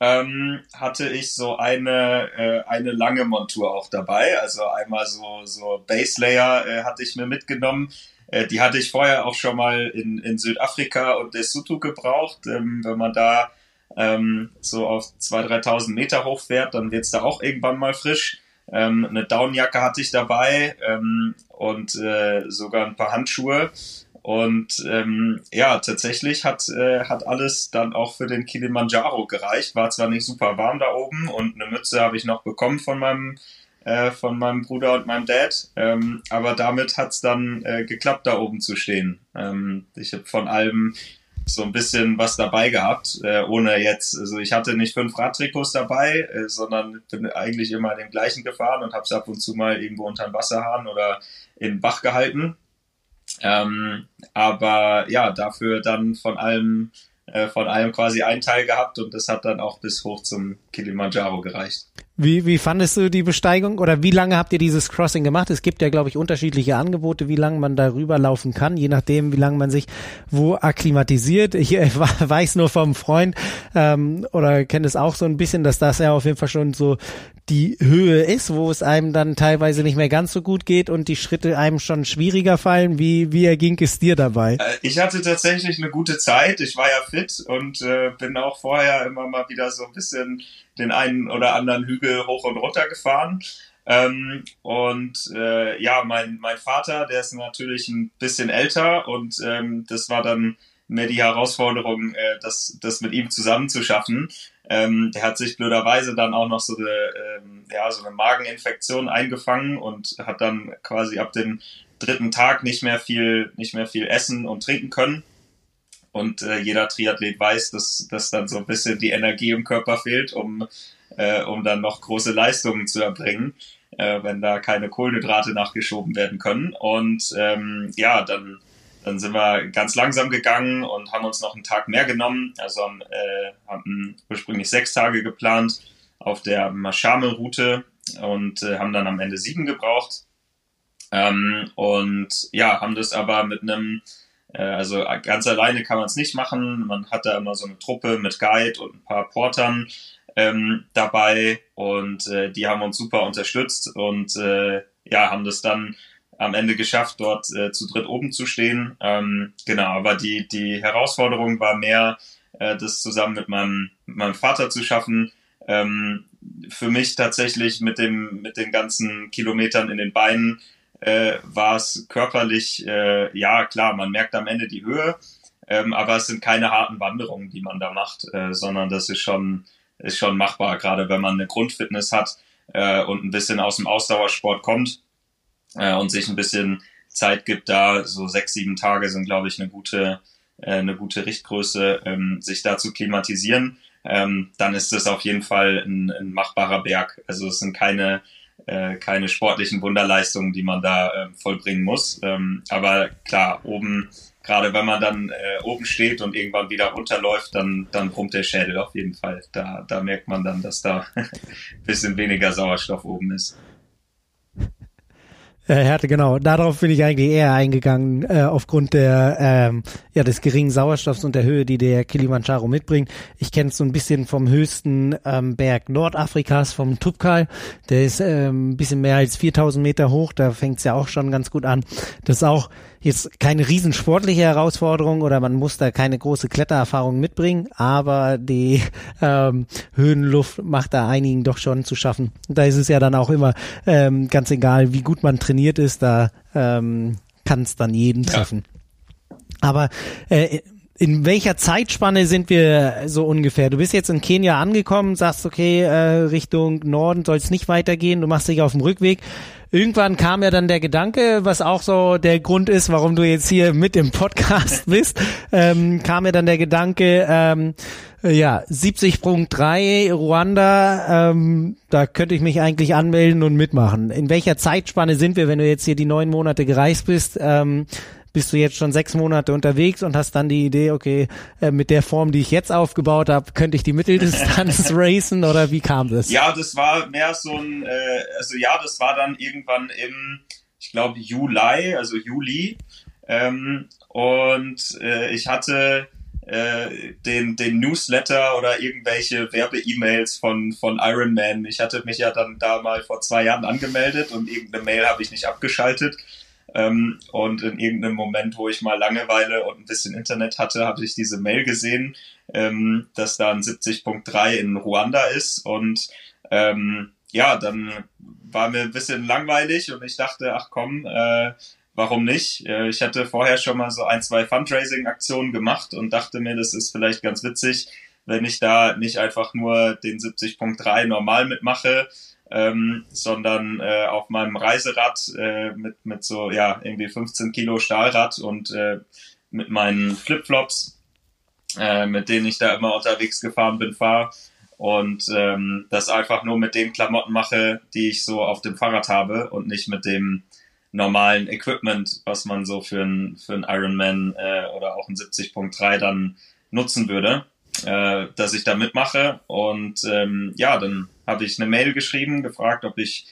ähm, hatte ich so eine, äh, eine lange Montur auch dabei. Also einmal so, so Base Layer äh, hatte ich mir mitgenommen. Äh, die hatte ich vorher auch schon mal in, in Südafrika und Lesotho gebraucht. Ähm, wenn man da ähm, so auf 2.000, 3.000 Meter hochfährt, dann wird's da auch irgendwann mal frisch. Ähm, eine Downjacke hatte ich dabei ähm, und äh, sogar ein paar Handschuhe. Und ähm, ja, tatsächlich hat, äh, hat alles dann auch für den Kilimanjaro gereicht. War zwar nicht super warm da oben und eine Mütze habe ich noch bekommen von meinem, äh, von meinem Bruder und meinem Dad, ähm, aber damit hat's dann äh, geklappt, da oben zu stehen. Ähm, ich habe von allem so ein bisschen was dabei gehabt, äh, ohne jetzt, also ich hatte nicht fünf Radtrikots dabei, äh, sondern bin eigentlich immer den gleichen gefahren und habe es ab und zu mal irgendwo unter den Wasserhahn oder in Bach gehalten. Ähm, aber ja, dafür dann von allem äh, von allem quasi einen Teil gehabt und das hat dann auch bis hoch zum Kilimanjaro gereicht. Wie, wie fandest du die Besteigung oder wie lange habt ihr dieses Crossing gemacht? Es gibt ja, glaube ich, unterschiedliche Angebote, wie lange man darüber laufen kann, je nachdem, wie lange man sich wo akklimatisiert. Ich äh, weiß nur vom Freund ähm, oder kenne es auch so ein bisschen, dass das ja auf jeden Fall schon so die Höhe ist, wo es einem dann teilweise nicht mehr ganz so gut geht und die Schritte einem schon schwieriger fallen. Wie, wie erging es dir dabei? Äh, ich hatte tatsächlich eine gute Zeit. Ich war ja fit und äh, bin auch vorher immer mal wieder so ein bisschen den einen oder anderen Hügel hoch und runter gefahren. Ähm, und äh, ja, mein, mein Vater, der ist natürlich ein bisschen älter und ähm, das war dann mehr die Herausforderung, äh, das, das mit ihm zusammen zu schaffen. Ähm, der hat sich blöderweise dann auch noch so eine, ähm, ja, so eine Mageninfektion eingefangen und hat dann quasi ab dem dritten Tag nicht mehr viel, nicht mehr viel essen und trinken können. Und äh, jeder Triathlet weiß, dass, dass dann so ein bisschen die Energie im Körper fehlt, um, äh, um dann noch große Leistungen zu erbringen, äh, wenn da keine Kohlenhydrate nachgeschoben werden können. Und ähm, ja, dann dann sind wir ganz langsam gegangen und haben uns noch einen Tag mehr genommen. Also haben, äh, haben ursprünglich sechs Tage geplant auf der Maschame-Route und äh, haben dann am Ende sieben gebraucht. Ähm, und ja, haben das aber mit einem, also ganz alleine kann man es nicht machen. Man hat da immer so eine Truppe mit Guide und ein paar Portern ähm, dabei und äh, die haben uns super unterstützt und äh, ja, haben das dann am Ende geschafft, dort äh, zu dritt oben zu stehen. Ähm, genau, aber die, die Herausforderung war mehr, äh, das zusammen mit meinem, mit meinem Vater zu schaffen. Ähm, für mich tatsächlich mit dem, mit den ganzen Kilometern in den Beinen äh, war es körperlich, äh, ja klar, man merkt am Ende die Höhe, ähm, aber es sind keine harten Wanderungen, die man da macht, äh, sondern das ist schon, ist schon machbar, gerade wenn man eine Grundfitness hat äh, und ein bisschen aus dem Ausdauersport kommt äh, und sich ein bisschen Zeit gibt, da so sechs, sieben Tage sind, glaube ich, eine gute, äh, eine gute Richtgröße, ähm, sich da zu klimatisieren, ähm, dann ist das auf jeden Fall ein, ein machbarer Berg. Also es sind keine, äh, keine sportlichen Wunderleistungen, die man da äh, vollbringen muss. Ähm, aber klar, oben, gerade wenn man dann äh, oben steht und irgendwann wieder runterläuft, dann, dann brummt der Schädel auf jeden Fall. Da, da merkt man dann, dass da ein bisschen weniger Sauerstoff oben ist. Äh, Härte, genau. Darauf bin ich eigentlich eher eingegangen, äh, aufgrund der ähm, ja des geringen Sauerstoffs und der Höhe, die der Kilimanjaro mitbringt. Ich kenne es so ein bisschen vom höchsten ähm, Berg Nordafrikas, vom Tubkal. Der ist ähm, ein bisschen mehr als 4000 Meter hoch. Da fängt es ja auch schon ganz gut an. Das ist auch jetzt keine riesen sportliche Herausforderung oder man muss da keine große Klettererfahrung mitbringen, aber die ähm, Höhenluft macht da einigen doch schon zu schaffen. Da ist es ja dann auch immer ähm, ganz egal, wie gut man trainiert ist, da ähm, kann es dann jeden treffen. Ja. Aber äh, in welcher Zeitspanne sind wir so ungefähr? Du bist jetzt in Kenia angekommen, sagst, okay, äh, Richtung Norden soll es nicht weitergehen, du machst dich auf dem Rückweg irgendwann kam ja dann der Gedanke, was auch so der Grund ist, warum du jetzt hier mit im Podcast bist, ähm, kam ja dann der Gedanke, ähm, ja, 70.3 Ruanda, ähm, da könnte ich mich eigentlich anmelden und mitmachen. In welcher Zeitspanne sind wir, wenn du jetzt hier die neun Monate gereist bist? Ähm, bist du jetzt schon sechs Monate unterwegs und hast dann die Idee, okay, äh, mit der Form, die ich jetzt aufgebaut habe, könnte ich die Mitteldistanz racen oder wie kam das? Ja, das war mehr so ein, äh, also ja, das war dann irgendwann im, ich glaube, Juli, also Juli. Ähm, und äh, ich hatte äh, den, den Newsletter oder irgendwelche Werbe-E-Mails von, von Iron Man. Ich hatte mich ja dann da mal vor zwei Jahren angemeldet und irgendeine Mail habe ich nicht abgeschaltet. Ähm, und in irgendeinem Moment, wo ich mal Langeweile und ein bisschen Internet hatte, habe ich diese Mail gesehen, ähm, dass da ein 70.3 in Ruanda ist. Und ähm, ja, dann war mir ein bisschen langweilig und ich dachte, ach komm, äh, warum nicht? Äh, ich hatte vorher schon mal so ein, zwei Fundraising-Aktionen gemacht und dachte mir, das ist vielleicht ganz witzig, wenn ich da nicht einfach nur den 70.3 normal mitmache, ähm, sondern äh, auf meinem Reiserad äh, mit, mit so, ja, irgendwie 15 Kilo Stahlrad und äh, mit meinen Flipflops äh, mit denen ich da immer unterwegs gefahren bin, fahre und ähm, das einfach nur mit den Klamotten mache, die ich so auf dem Fahrrad habe und nicht mit dem normalen Equipment, was man so für ein, für Ironman äh, oder auch ein 70.3 dann nutzen würde, äh, dass ich da mitmache. Und ähm, ja, dann habe ich eine Mail geschrieben, gefragt, ob ich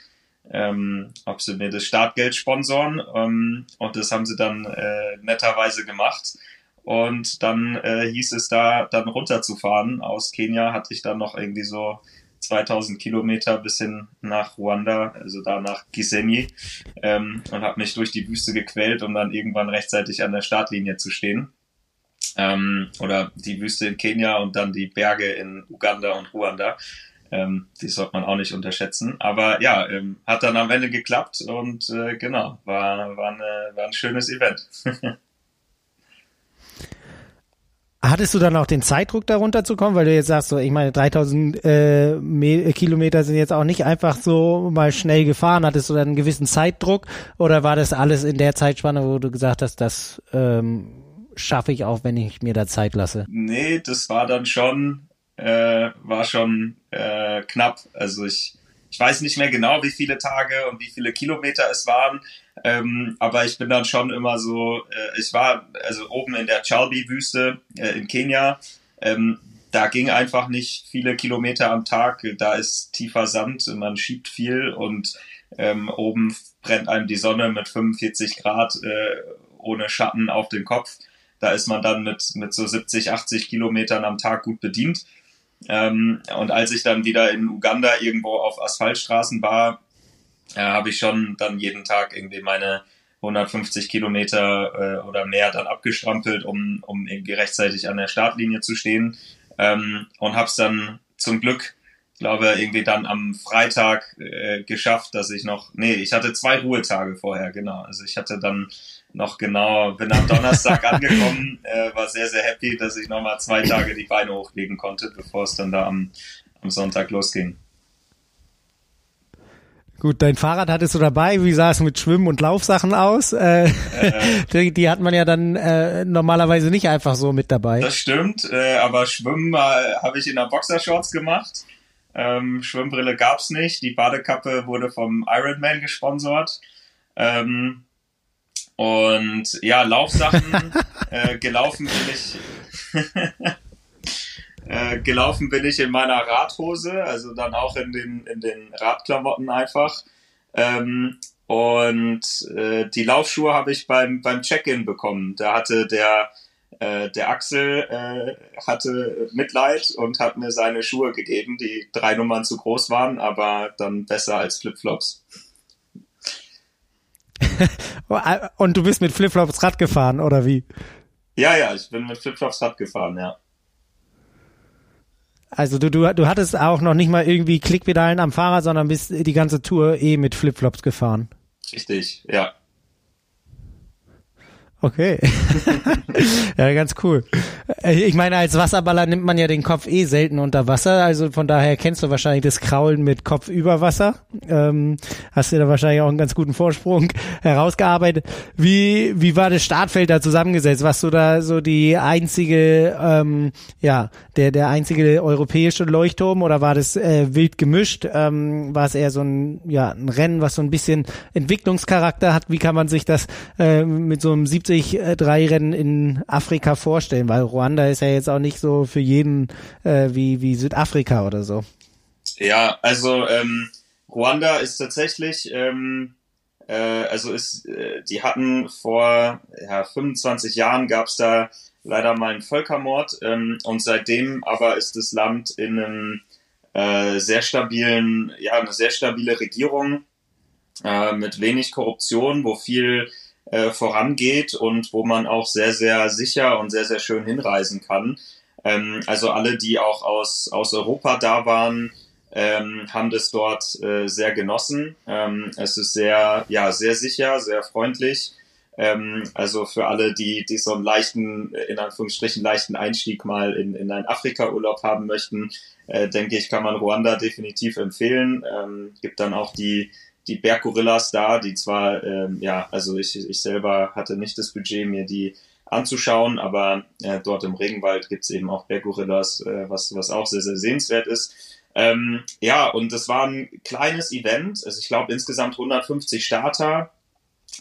ähm, ob sie mir das Startgeld sponsoren. Ähm, und das haben sie dann äh, netterweise gemacht. Und dann äh, hieß es da, dann runterzufahren. Aus Kenia hatte ich dann noch irgendwie so 2000 Kilometer bis hin nach Ruanda, also da nach Gisenyi, ähm, und habe mich durch die Wüste gequält, um dann irgendwann rechtzeitig an der Startlinie zu stehen. Ähm, oder die Wüste in Kenia und dann die Berge in Uganda und Ruanda. Ähm, die sollte man auch nicht unterschätzen. Aber ja, ähm, hat dann am Ende geklappt und äh, genau, war, war, eine, war ein schönes Event. Hattest du dann auch den Zeitdruck darunter zu kommen, weil du jetzt sagst, so, ich meine, 3000 äh, Kilometer sind jetzt auch nicht einfach so mal schnell gefahren. Hattest du dann einen gewissen Zeitdruck oder war das alles in der Zeitspanne, wo du gesagt hast, das ähm, schaffe ich auch, wenn ich mir da Zeit lasse? Nee, das war dann schon, äh, war schon äh, knapp. Also ich, ich weiß nicht mehr genau, wie viele Tage und wie viele Kilometer es waren. Ähm, aber ich bin dann schon immer so, äh, ich war also oben in der Chalbi-Wüste äh, in Kenia. Ähm, da ging einfach nicht viele Kilometer am Tag. Da ist tiefer Sand, man schiebt viel und ähm, oben brennt einem die Sonne mit 45 Grad äh, ohne Schatten auf den Kopf. Da ist man dann mit, mit so 70, 80 Kilometern am Tag gut bedient. Ähm, und als ich dann wieder in Uganda irgendwo auf Asphaltstraßen war, äh, habe ich schon dann jeden Tag irgendwie meine 150 Kilometer äh, oder mehr dann abgestrampelt, um, um irgendwie rechtzeitig an der Startlinie zu stehen. Ähm, und habe es dann zum Glück, glaube irgendwie dann am Freitag äh, geschafft, dass ich noch, nee, ich hatte zwei Ruhetage vorher, genau. Also ich hatte dann noch genau, bin am Donnerstag angekommen, äh, war sehr, sehr happy, dass ich nochmal zwei Tage die Beine hochlegen konnte, bevor es dann da am, am Sonntag losging. Gut, dein Fahrrad hattest du dabei. Wie sah es mit Schwimmen und Laufsachen aus? Äh, äh, die, die, hat man ja dann äh, normalerweise nicht einfach so mit dabei. Das stimmt, äh, aber Schwimmen habe ich in der Boxershorts gemacht. Ähm, Schwimmbrille gab's nicht. Die Badekappe wurde vom Ironman gesponsert. Ähm, und ja, Laufsachen äh, gelaufen bin ich. Äh, gelaufen bin ich in meiner Radhose, also dann auch in den, in den Radklamotten einfach. Ähm, und äh, die Laufschuhe habe ich beim, beim Check-in bekommen. Da hatte der, äh, der Axel äh, hatte Mitleid und hat mir seine Schuhe gegeben, die drei Nummern zu groß waren, aber dann besser als Flipflops. und du bist mit Flipflops Rad gefahren, oder wie? Ja, ja, ich bin mit Flipflops Rad gefahren, ja. Also du, du, du hattest auch noch nicht mal irgendwie Klickpedalen am Fahrrad, sondern bist die ganze Tour eh mit Flipflops gefahren. Richtig, ja. Okay. ja, ganz cool. Äh, ich meine, als Wasserballer nimmt man ja den Kopf eh selten unter Wasser, also von daher kennst du wahrscheinlich das Kraulen mit Kopf über Wasser. Ähm, hast dir da wahrscheinlich auch einen ganz guten Vorsprung herausgearbeitet. Wie, wie war das Startfeld da zusammengesetzt? Warst du da so die einzige, ähm, ja, der, der einzige europäische Leuchtturm oder war das äh, wild gemischt? Ähm, war es eher so ein, ja, ein Rennen, was so ein bisschen Entwicklungscharakter hat? Wie kann man sich das äh, mit so einem 70 sich äh, drei Rennen in Afrika vorstellen? Weil Ruanda ist ja jetzt auch nicht so für jeden äh, wie, wie Südafrika oder so. Ja, also ähm, Ruanda ist tatsächlich, ähm, äh, also ist, äh, die hatten vor ja, 25 Jahren gab es da leider mal einen Völkermord ähm, und seitdem aber ist das Land in einem äh, sehr stabilen, ja, eine sehr stabile Regierung äh, mit wenig Korruption, wo viel äh, vorangeht und wo man auch sehr, sehr sicher und sehr, sehr schön hinreisen kann. Ähm, also alle, die auch aus, aus Europa da waren, ähm, haben das dort äh, sehr genossen. Ähm, es ist sehr, ja, sehr sicher, sehr freundlich. Ähm, also für alle, die, die so einen leichten, in Anführungsstrichen leichten Einstieg mal in, in einen Afrika-Urlaub haben möchten, äh, denke ich, kann man Ruanda definitiv empfehlen. Ähm, gibt dann auch die die Berggorillas da, die zwar, ähm, ja, also ich, ich selber hatte nicht das Budget, mir die anzuschauen. Aber äh, dort im Regenwald gibt's eben auch Berggorillas, äh, was, was auch sehr, sehr sehenswert ist. Ähm, ja, und es war ein kleines Event. Also ich glaube insgesamt 150 Starter.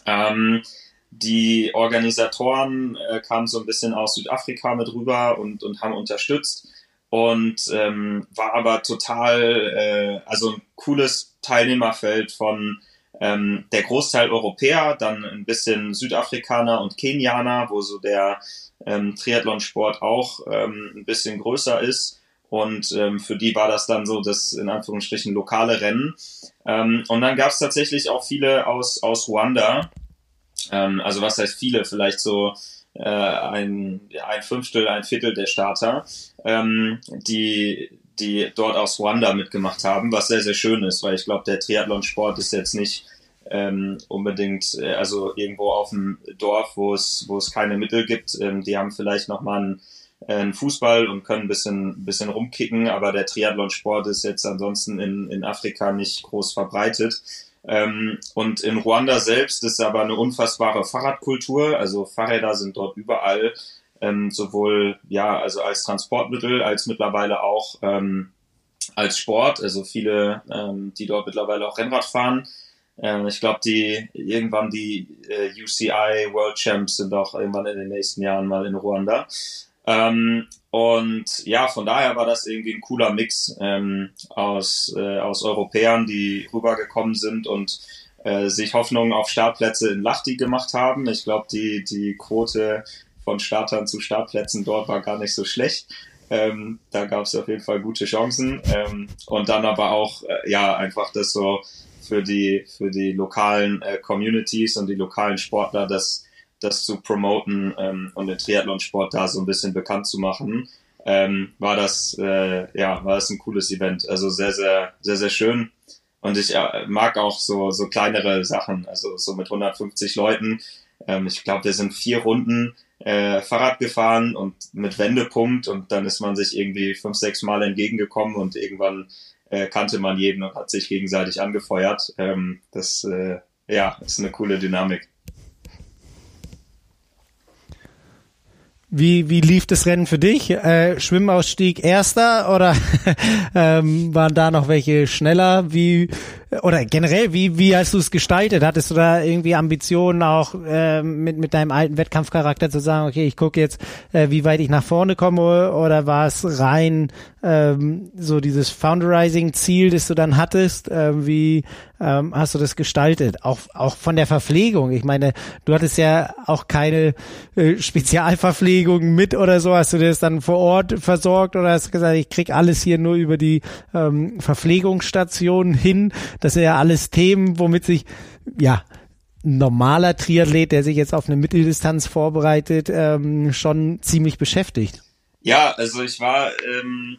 Ähm, die Organisatoren äh, kamen so ein bisschen aus Südafrika mit rüber und, und haben unterstützt und ähm, war aber total, äh, also ein cooles Teilnehmerfeld von ähm, der Großteil Europäer, dann ein bisschen Südafrikaner und Kenianer, wo so der ähm, Triathlonsport auch ähm, ein bisschen größer ist. Und ähm, für die war das dann so das in Anführungsstrichen lokale Rennen. Ähm, und dann gab es tatsächlich auch viele aus, aus Ruanda. Ähm, also was heißt viele? Vielleicht so äh, ein, ein Fünftel, ein Viertel der Starter, ähm, die, die dort aus Ruanda mitgemacht haben, was sehr, sehr schön ist, weil ich glaube, der Triathlonsport ist jetzt nicht ähm, unbedingt, äh, also irgendwo auf dem Dorf, wo es, wo es keine Mittel gibt. Ähm, die haben vielleicht nochmal einen, äh, einen Fußball und können ein bisschen, bisschen rumkicken, aber der Triathlonsport ist jetzt ansonsten in, in Afrika nicht groß verbreitet. Ähm, und in Ruanda selbst ist aber eine unfassbare Fahrradkultur. Also Fahrräder sind dort überall, ähm, sowohl ja, also als Transportmittel, als mittlerweile auch ähm, als Sport. Also viele, ähm, die dort mittlerweile auch Rennrad fahren. Ähm, ich glaube, die irgendwann die äh, UCI World Champs sind auch irgendwann in den nächsten Jahren mal in Ruanda. Ähm, und ja, von daher war das irgendwie ein cooler Mix ähm, aus, äh, aus Europäern, die rübergekommen sind und äh, sich Hoffnungen auf Startplätze in Lachti gemacht haben. Ich glaube, die, die Quote von Startern zu Startplätzen dort war gar nicht so schlecht. Ähm, da gab es auf jeden Fall gute Chancen. Ähm, und dann aber auch, äh, ja, einfach das so für die, für die lokalen äh, Communities und die lokalen Sportler, das das zu promoten ähm, und den Triathlonsport da so ein bisschen bekannt zu machen, ähm, war das äh, ja war das ein cooles Event. Also sehr sehr sehr sehr schön und ich äh, mag auch so so kleinere Sachen. Also so mit 150 Leuten. Ähm, ich glaube, wir sind vier Runden äh, Fahrrad gefahren und mit Wendepunkt und dann ist man sich irgendwie fünf sechs Mal entgegengekommen und irgendwann äh, kannte man jeden und hat sich gegenseitig angefeuert. Ähm, das äh, ja ist eine coole Dynamik. Wie, wie lief das Rennen für dich? Äh, Schwimmausstieg erster oder ähm, waren da noch welche schneller? Wie oder generell, wie, wie hast du es gestaltet? Hattest du da irgendwie Ambitionen auch äh, mit, mit deinem alten Wettkampfcharakter zu sagen, okay, ich gucke jetzt, äh, wie weit ich nach vorne komme oder war es rein ähm, so dieses Founderizing-Ziel, das du dann hattest? Äh, wie ähm, hast du das gestaltet? Auch, auch von der Verpflegung. Ich meine, du hattest ja auch keine äh, Spezialverpflegung mit oder so. Hast du das dann vor Ort versorgt oder hast du gesagt, ich krieg alles hier nur über die ähm, Verpflegungsstation hin? Das sind ja alles Themen, womit sich, ja, ein normaler Triathlet, der sich jetzt auf eine Mitteldistanz vorbereitet, ähm, schon ziemlich beschäftigt. Ja, also ich war, ähm,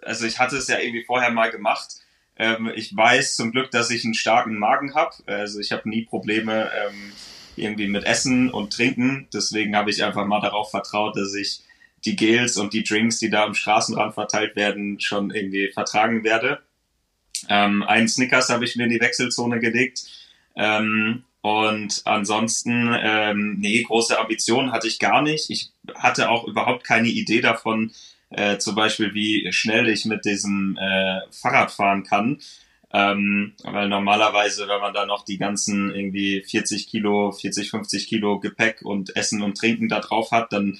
also ich hatte es ja irgendwie vorher mal gemacht. Ähm, ich weiß zum Glück, dass ich einen starken Magen habe. Also ich habe nie Probleme ähm, irgendwie mit Essen und Trinken. Deswegen habe ich einfach mal darauf vertraut, dass ich die Gels und die Drinks, die da am Straßenrand verteilt werden, schon irgendwie vertragen werde. Ähm, einen Snickers habe ich mir in die Wechselzone gelegt. Ähm, und ansonsten, ähm, nee, große Ambitionen hatte ich gar nicht. Ich hatte auch überhaupt keine Idee davon, äh, zum Beispiel, wie schnell ich mit diesem äh, Fahrrad fahren kann. Ähm, weil normalerweise, wenn man da noch die ganzen irgendwie 40 Kilo, 40, 50 Kilo Gepäck und Essen und Trinken da drauf hat, dann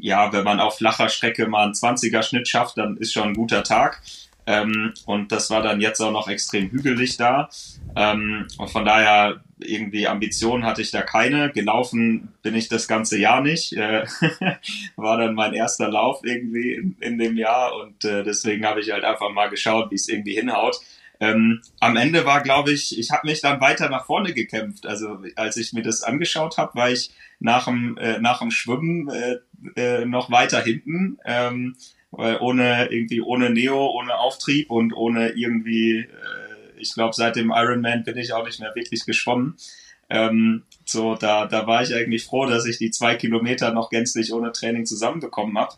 ja, wenn man auf flacher Strecke mal einen 20er Schnitt schafft, dann ist schon ein guter Tag. Ähm, und das war dann jetzt auch noch extrem hügelig da. Ähm, und von daher irgendwie Ambitionen hatte ich da keine. Gelaufen bin ich das ganze Jahr nicht. Äh, war dann mein erster Lauf irgendwie in, in dem Jahr und äh, deswegen habe ich halt einfach mal geschaut, wie es irgendwie hinhaut. Ähm, am Ende war, glaube ich, ich habe mich dann weiter nach vorne gekämpft. Also als ich mir das angeschaut habe, war ich nach dem, äh, nach dem Schwimmen äh, äh, noch weiter hinten. Ähm, weil ohne irgendwie ohne Neo, ohne Auftrieb und ohne irgendwie, äh, ich glaube, seit dem Ironman bin ich auch nicht mehr wirklich geschwommen. Ähm, so, da, da war ich eigentlich froh, dass ich die zwei Kilometer noch gänzlich ohne Training zusammenbekommen habe.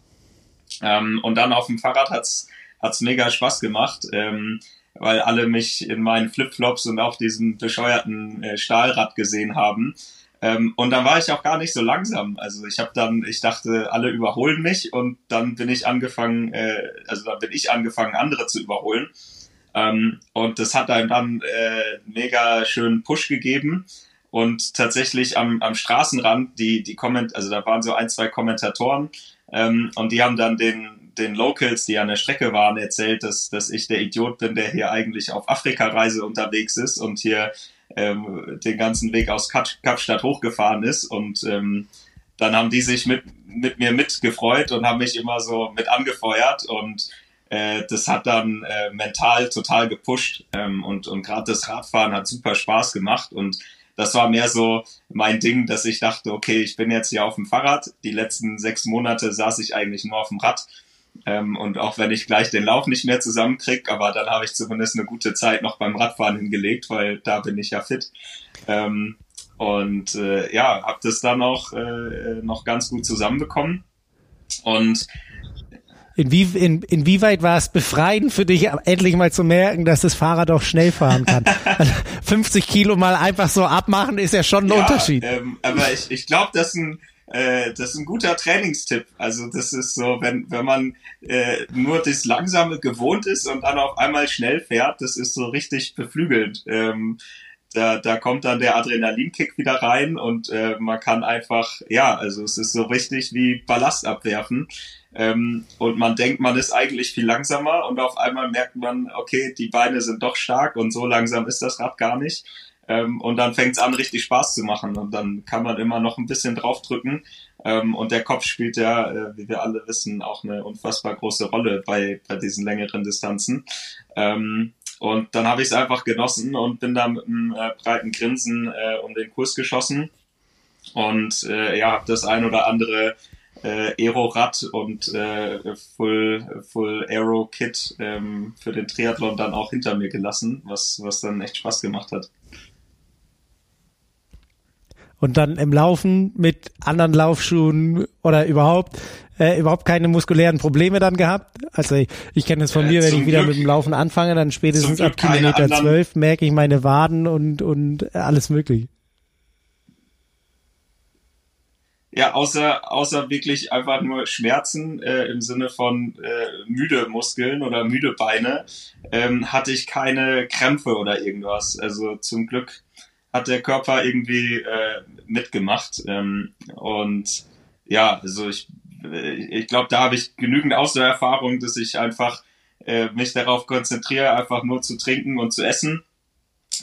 Ähm, und dann auf dem Fahrrad hat's hat's mega Spaß gemacht, ähm, weil alle mich in meinen Flipflops und auf diesem bescheuerten äh, Stahlrad gesehen haben. Ähm, und dann war ich auch gar nicht so langsam. Also ich habe dann, ich dachte, alle überholen mich und dann bin ich angefangen, äh, also dann bin ich angefangen, andere zu überholen. Ähm, und das hat einem dann äh, mega schönen Push gegeben. Und tatsächlich am, am Straßenrand, die, die Komment, also da waren so ein, zwei Kommentatoren, ähm, und die haben dann den, den Locals, die an der Strecke waren, erzählt, dass, dass ich der Idiot bin, der hier eigentlich auf Afrika-Reise unterwegs ist und hier ähm, den ganzen Weg aus Kapstadt hochgefahren ist. Und ähm, dann haben die sich mit, mit mir mitgefreut und haben mich immer so mit angefeuert und äh, das hat dann äh, mental total gepusht ähm, und, und gerade das Radfahren hat super Spaß gemacht und das war mehr so mein Ding, dass ich dachte, okay, ich bin jetzt hier auf dem Fahrrad. Die letzten sechs Monate saß ich eigentlich nur auf dem Rad. Ähm, und auch wenn ich gleich den Lauf nicht mehr zusammenkrieg, aber dann habe ich zumindest eine gute Zeit noch beim Radfahren hingelegt, weil da bin ich ja fit. Ähm, und äh, ja, habe das dann auch äh, noch ganz gut zusammenbekommen. Und Inwie, in, inwieweit war es befreiend für dich, endlich mal zu merken, dass das Fahrrad auch schnell fahren kann? Also 50 Kilo mal einfach so abmachen ist ja schon ein ja, Unterschied. Ähm, aber ich, ich glaube, das ist ein äh, das ist ein guter Trainingstipp. Also das ist so, wenn, wenn man äh, nur das Langsame gewohnt ist und dann auf einmal schnell fährt, das ist so richtig beflügelnd. Ähm, da, da kommt dann der Adrenalinkick wieder rein und äh, man kann einfach, ja, also es ist so richtig wie Ballast abwerfen. Ähm, und man denkt, man ist eigentlich viel langsamer und auf einmal merkt man, okay, die Beine sind doch stark und so langsam ist das Rad gar nicht. Ähm, und dann fängt es an, richtig Spaß zu machen und dann kann man immer noch ein bisschen draufdrücken. Ähm, und der Kopf spielt ja, äh, wie wir alle wissen, auch eine unfassbar große Rolle bei, bei diesen längeren Distanzen. Ähm, und dann habe ich es einfach genossen und bin da mit einem äh, breiten Grinsen äh, um den Kurs geschossen und äh, ja, habe das ein oder andere äh, Aero-Rad und äh, Full, Full Aero-Kit ähm, für den Triathlon dann auch hinter mir gelassen, was, was dann echt Spaß gemacht hat. Und dann im Laufen mit anderen Laufschuhen oder überhaupt äh, überhaupt keine muskulären Probleme dann gehabt. Also ich, ich kenne es von äh, mir, wenn ich wieder Glück, mit dem Laufen anfange, dann spätestens ab Kilometer zwölf merke ich meine Waden und und alles mögliche. Ja, außer, außer wirklich einfach nur Schmerzen äh, im Sinne von äh, müde Muskeln oder müde Beine, ähm, hatte ich keine Krämpfe oder irgendwas. Also zum Glück hat der Körper irgendwie äh, mitgemacht. Ähm, und ja, also ich, ich glaube, da habe ich genügend Ausdauererfahrung, dass ich einfach äh, mich darauf konzentriere, einfach nur zu trinken und zu essen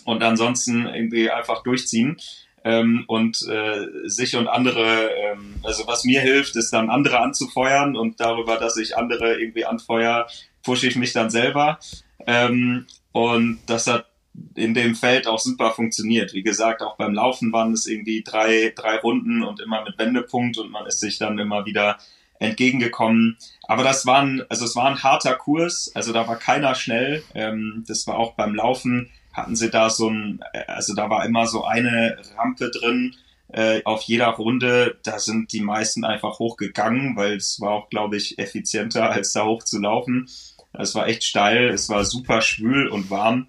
und ansonsten irgendwie einfach durchziehen ähm, und äh, sich und andere, ähm, also was mir hilft, ist dann andere anzufeuern und darüber, dass ich andere irgendwie anfeuer, pushe ich mich dann selber. Ähm, und das hat in dem Feld auch super funktioniert. Wie gesagt, auch beim Laufen waren es irgendwie drei, drei Runden und immer mit Wendepunkt und man ist sich dann immer wieder entgegengekommen. Aber das war ein, also es war ein harter Kurs, also da war keiner schnell. Ähm, das war auch beim Laufen hatten sie da so ein, also da war immer so eine Rampe drin äh, auf jeder Runde. Da sind die meisten einfach hochgegangen, weil es war auch, glaube ich, effizienter, als da hoch zu laufen. Es war echt steil, es war super schwül und warm.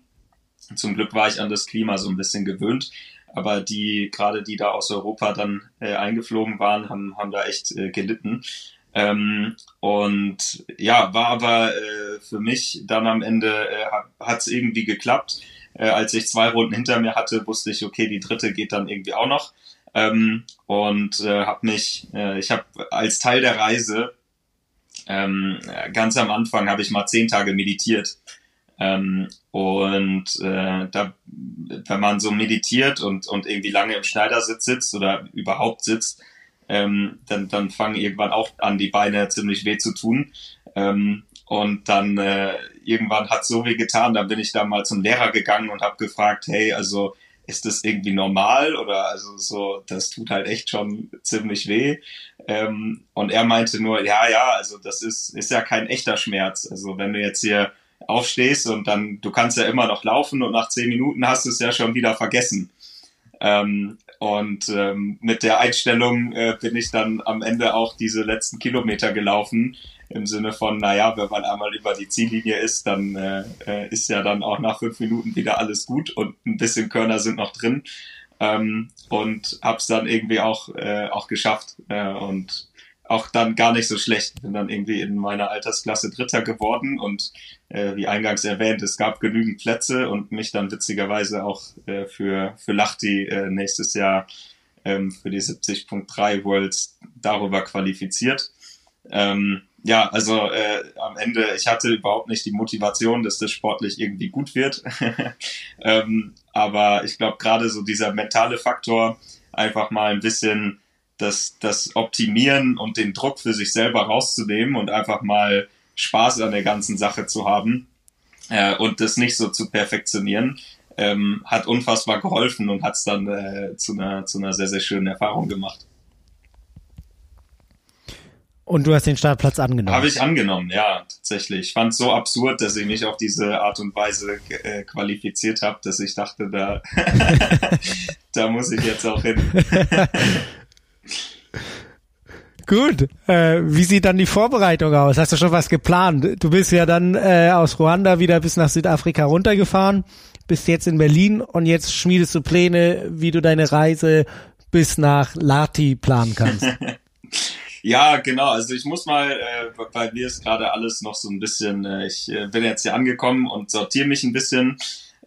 Zum Glück war ich an das Klima so ein bisschen gewöhnt. Aber die, gerade die da aus Europa dann äh, eingeflogen waren, haben, haben da echt äh, gelitten. Ähm, und ja, war aber äh, für mich dann am Ende äh, hat es irgendwie geklappt. Äh, als ich zwei Runden hinter mir hatte, wusste ich, okay, die dritte geht dann irgendwie auch noch. Ähm, und äh, habe mich, äh, ich habe als Teil der Reise ähm, ganz am Anfang habe ich mal zehn Tage meditiert. Ähm, und äh, da, wenn man so meditiert und, und irgendwie lange im Schneidersitz sitzt oder überhaupt sitzt, ähm, dann, dann fangen irgendwann auch an, die Beine ziemlich weh zu tun. Ähm, und dann äh, irgendwann hat so weh getan, dann bin ich da mal zum Lehrer gegangen und habe gefragt, hey, also ist das irgendwie normal oder also so, das tut halt echt schon ziemlich weh. Ähm, und er meinte nur, ja, ja, also das ist, ist ja kein echter Schmerz. Also wenn du jetzt hier aufstehst und dann, du kannst ja immer noch laufen und nach zehn Minuten hast du es ja schon wieder vergessen. Ähm, und ähm, mit der Einstellung äh, bin ich dann am Ende auch diese letzten Kilometer gelaufen im Sinne von, naja, wenn man einmal über die Ziellinie ist, dann äh, äh, ist ja dann auch nach fünf Minuten wieder alles gut und ein bisschen Körner sind noch drin. ähm, und habe es dann irgendwie auch äh, auch geschafft äh, und auch dann gar nicht so schlecht. Bin dann irgendwie in meiner Altersklasse Dritter geworden und äh, wie eingangs erwähnt, es gab genügend Plätze und mich dann witzigerweise auch äh, für für Lachti äh, nächstes Jahr ähm, für die 70.3 Worlds darüber qualifiziert. Ähm, ja, also äh, am Ende, ich hatte überhaupt nicht die Motivation, dass das sportlich irgendwie gut wird. ähm, aber ich glaube, gerade so dieser mentale Faktor, einfach mal ein bisschen das, das Optimieren und den Druck für sich selber rauszunehmen und einfach mal Spaß an der ganzen Sache zu haben äh, und das nicht so zu perfektionieren, ähm, hat unfassbar geholfen und hat es dann äh, zu, einer, zu einer sehr, sehr schönen Erfahrung gemacht. Und du hast den Startplatz angenommen? Habe ich angenommen, ja, tatsächlich. Ich fand es so absurd, dass ich mich auf diese Art und Weise äh, qualifiziert habe, dass ich dachte, da, da muss ich jetzt auch hin. Gut. Äh, wie sieht dann die Vorbereitung aus? Hast du schon was geplant? Du bist ja dann äh, aus Ruanda wieder bis nach Südafrika runtergefahren, bist jetzt in Berlin und jetzt schmiedest du Pläne, wie du deine Reise bis nach Lati planen kannst. Ja, genau. Also ich muss mal, äh, bei mir ist gerade alles noch so ein bisschen, äh, ich äh, bin jetzt hier angekommen und sortiere mich ein bisschen.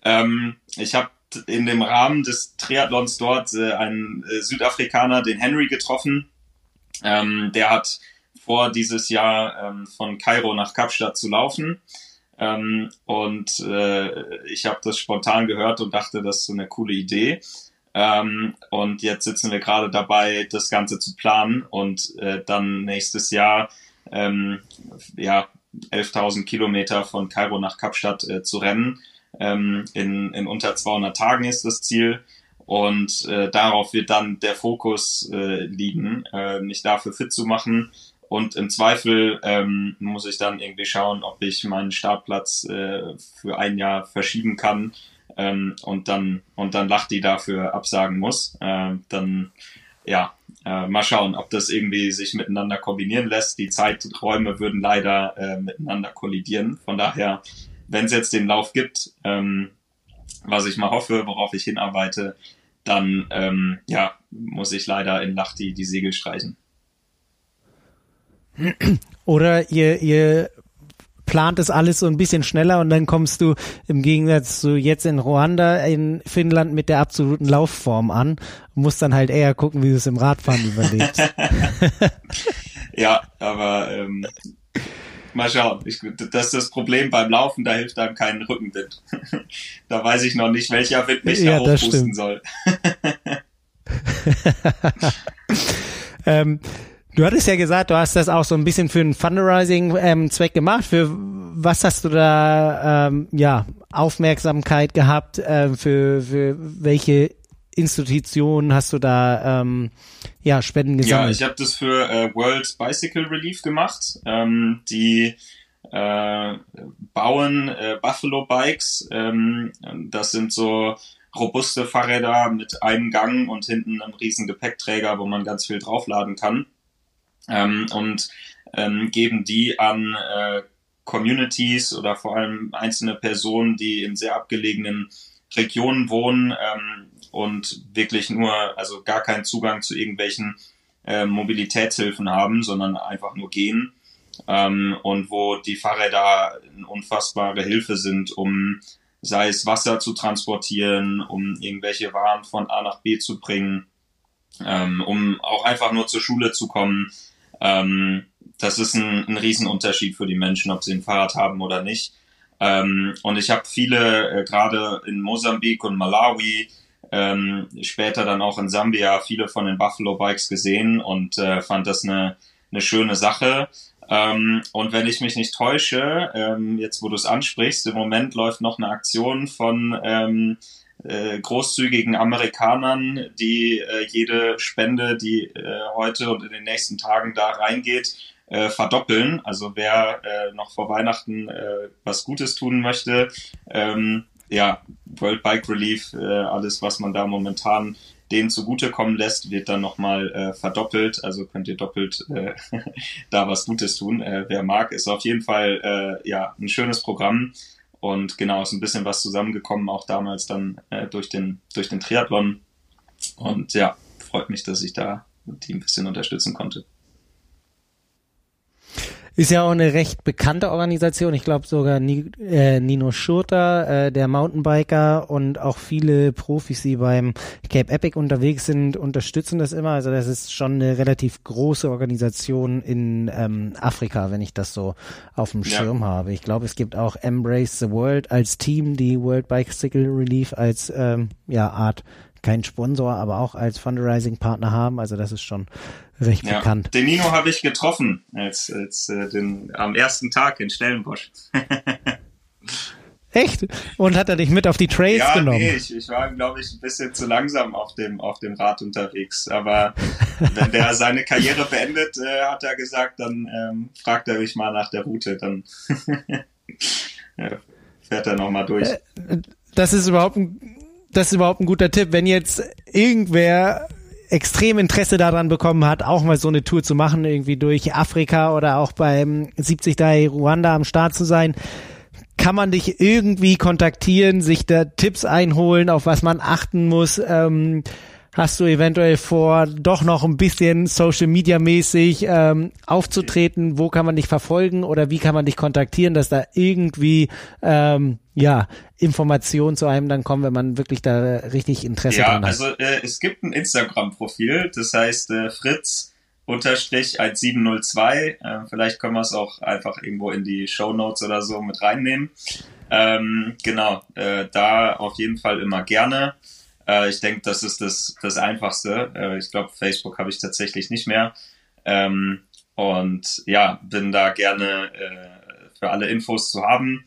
Ähm, ich habe in dem Rahmen des Triathlons dort äh, einen äh, Südafrikaner, den Henry, getroffen. Ähm, der hat vor, dieses Jahr ähm, von Kairo nach Kapstadt zu laufen. Ähm, und äh, ich habe das spontan gehört und dachte, das ist so eine coole Idee. Ähm, und jetzt sitzen wir gerade dabei, das Ganze zu planen und äh, dann nächstes Jahr ähm, ja 11.000 Kilometer von Kairo nach Kapstadt äh, zu rennen. Ähm, in, in unter 200 Tagen ist das Ziel. Und äh, darauf wird dann der Fokus äh, liegen, äh, mich dafür fit zu machen. Und im Zweifel ähm, muss ich dann irgendwie schauen, ob ich meinen Startplatz äh, für ein Jahr verschieben kann ähm, und dann und dann lacht die dafür absagen muss, äh, dann ja, äh, mal schauen, ob das irgendwie sich miteinander kombinieren lässt. Die Zeiträume würden leider äh, miteinander kollidieren. Von daher, wenn es jetzt den Lauf gibt, ähm, was ich mal hoffe, worauf ich hinarbeite, dann ähm, ja, muss ich leider in Lachti die Segel streichen. Oder ihr, ihr plant es alles so ein bisschen schneller und dann kommst du im Gegensatz zu jetzt in Ruanda in Finnland mit der absoluten Laufform an und musst dann halt eher gucken, wie du es im Radfahren überlebst. ja, aber ähm, mal schauen. Ich, das ist das Problem beim Laufen, da hilft einem kein Rückenwind. da weiß ich noch nicht, welcher Wind mich ja, da hochpusten soll. ähm, Du hattest ja gesagt, du hast das auch so ein bisschen für einen Fundraising-Zweck ähm, gemacht. Für was hast du da ähm, ja Aufmerksamkeit gehabt? Äh, für, für welche Institutionen hast du da ähm, ja Spenden gesammelt? Ja, ich habe das für äh, World Bicycle Relief gemacht. Ähm, die äh, bauen äh, Buffalo Bikes. Ähm, das sind so robuste Fahrräder mit einem Gang und hinten einem riesen Gepäckträger, wo man ganz viel draufladen kann ähm, und ähm, geben die an äh, Communities oder vor allem einzelne Personen, die in sehr abgelegenen Regionen wohnen ähm, und wirklich nur, also gar keinen Zugang zu irgendwelchen äh, Mobilitätshilfen haben, sondern einfach nur gehen. Ähm, und wo die Fahrräder eine unfassbare Hilfe sind, um sei es Wasser zu transportieren, um irgendwelche Waren von A nach B zu bringen, ähm, um auch einfach nur zur Schule zu kommen, ähm, das ist ein, ein Riesenunterschied für die Menschen, ob sie ein Fahrrad haben oder nicht. Ähm, und ich habe viele, äh, gerade in Mosambik und Malawi, ähm, später dann auch in Sambia, viele von den Buffalo Bikes gesehen und äh, fand das eine, eine schöne Sache. Ähm, und wenn ich mich nicht täusche, ähm, jetzt wo du es ansprichst, im Moment läuft noch eine Aktion von ähm, äh, großzügigen Amerikanern, die äh, jede Spende, die äh, heute und in den nächsten Tagen da reingeht, äh, verdoppeln. Also wer äh, noch vor Weihnachten äh, was Gutes tun möchte, ähm, ja, World Bike Relief, äh, alles, was man da momentan denen zugutekommen lässt, wird dann nochmal äh, verdoppelt. Also könnt ihr doppelt äh, da was Gutes tun. Äh, wer mag, ist auf jeden Fall äh, ja ein schönes Programm. Und genau, ist ein bisschen was zusammengekommen, auch damals dann äh, durch, den, durch den Triathlon. und ja, freut mich, dass ich da die ein bisschen unterstützen konnte. Ist ja auch eine recht bekannte Organisation. Ich glaube sogar Nino Schurter, äh, der Mountainbiker und auch viele Profis, die beim Cape Epic unterwegs sind, unterstützen das immer. Also das ist schon eine relativ große Organisation in ähm, Afrika, wenn ich das so auf dem Schirm ja. habe. Ich glaube, es gibt auch Embrace the World als Team, die World Bicycle Relief als ähm, ja, Art kein Sponsor, aber auch als Fundraising-Partner haben. Also das ist schon recht ja. bekannt. Den Nino habe ich getroffen als, als äh, den, am ersten Tag in Stellenbosch. Echt? Und hat er dich mit auf die Trails ja, genommen? Nee, ich, ich war, glaube ich, ein bisschen zu langsam auf dem, auf dem Rad unterwegs. Aber wenn der seine Karriere beendet, äh, hat er gesagt, dann ähm, fragt er mich mal nach der Route. Dann ja, fährt er nochmal durch. Äh, das ist überhaupt ein das ist überhaupt ein guter Tipp. Wenn jetzt irgendwer extrem Interesse daran bekommen hat, auch mal so eine Tour zu machen, irgendwie durch Afrika oder auch beim 70 Day Ruanda am Start zu sein, kann man dich irgendwie kontaktieren, sich da Tipps einholen, auf was man achten muss. Ähm, Hast du eventuell vor, doch noch ein bisschen Social Media mäßig ähm, aufzutreten? Wo kann man dich verfolgen oder wie kann man dich kontaktieren, dass da irgendwie ähm, ja Informationen zu einem dann kommen, wenn man wirklich da richtig Interesse ja, dran hat? Ja, also äh, es gibt ein Instagram-Profil, das heißt äh, Fritz unterstrich als 702. Äh, vielleicht können wir es auch einfach irgendwo in die Show Notes oder so mit reinnehmen. Ähm, genau, äh, da auf jeden Fall immer gerne. Äh, ich denke, das ist das, das Einfachste. Äh, ich glaube, Facebook habe ich tatsächlich nicht mehr. Ähm, und ja, bin da gerne äh, für alle Infos zu haben.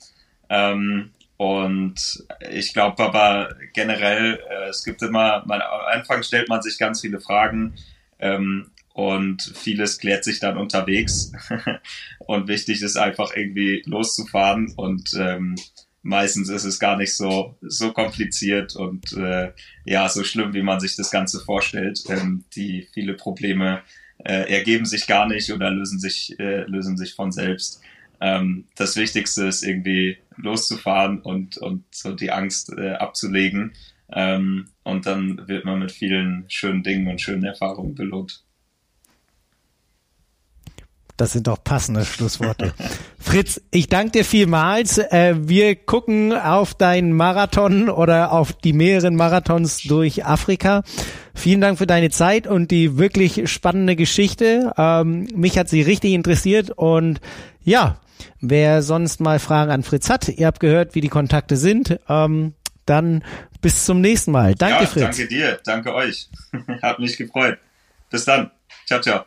Ähm, und ich glaube aber generell, äh, es gibt immer, man, am Anfang stellt man sich ganz viele Fragen ähm, und vieles klärt sich dann unterwegs. und wichtig ist einfach irgendwie loszufahren und ähm, meistens ist es gar nicht so, so kompliziert und äh, ja, so schlimm, wie man sich das Ganze vorstellt. Ähm, die viele Probleme äh, ergeben sich gar nicht oder lösen sich, äh, lösen sich von selbst. Ähm, das Wichtigste ist irgendwie loszufahren und, und so die Angst äh, abzulegen. Ähm, und dann wird man mit vielen schönen Dingen und schönen Erfahrungen belohnt. Das sind doch passende Schlussworte. Fritz, ich danke dir vielmals. Äh, wir gucken auf deinen Marathon oder auf die mehreren Marathons durch Afrika. Vielen Dank für deine Zeit und die wirklich spannende Geschichte. Ähm, mich hat sie richtig interessiert und ja, wer sonst mal Fragen an Fritz hat, ihr habt gehört, wie die Kontakte sind. Ähm, dann bis zum nächsten Mal. Danke, ja, Fritz. Danke dir, danke euch. Hat mich gefreut. Bis dann. Ciao, ciao.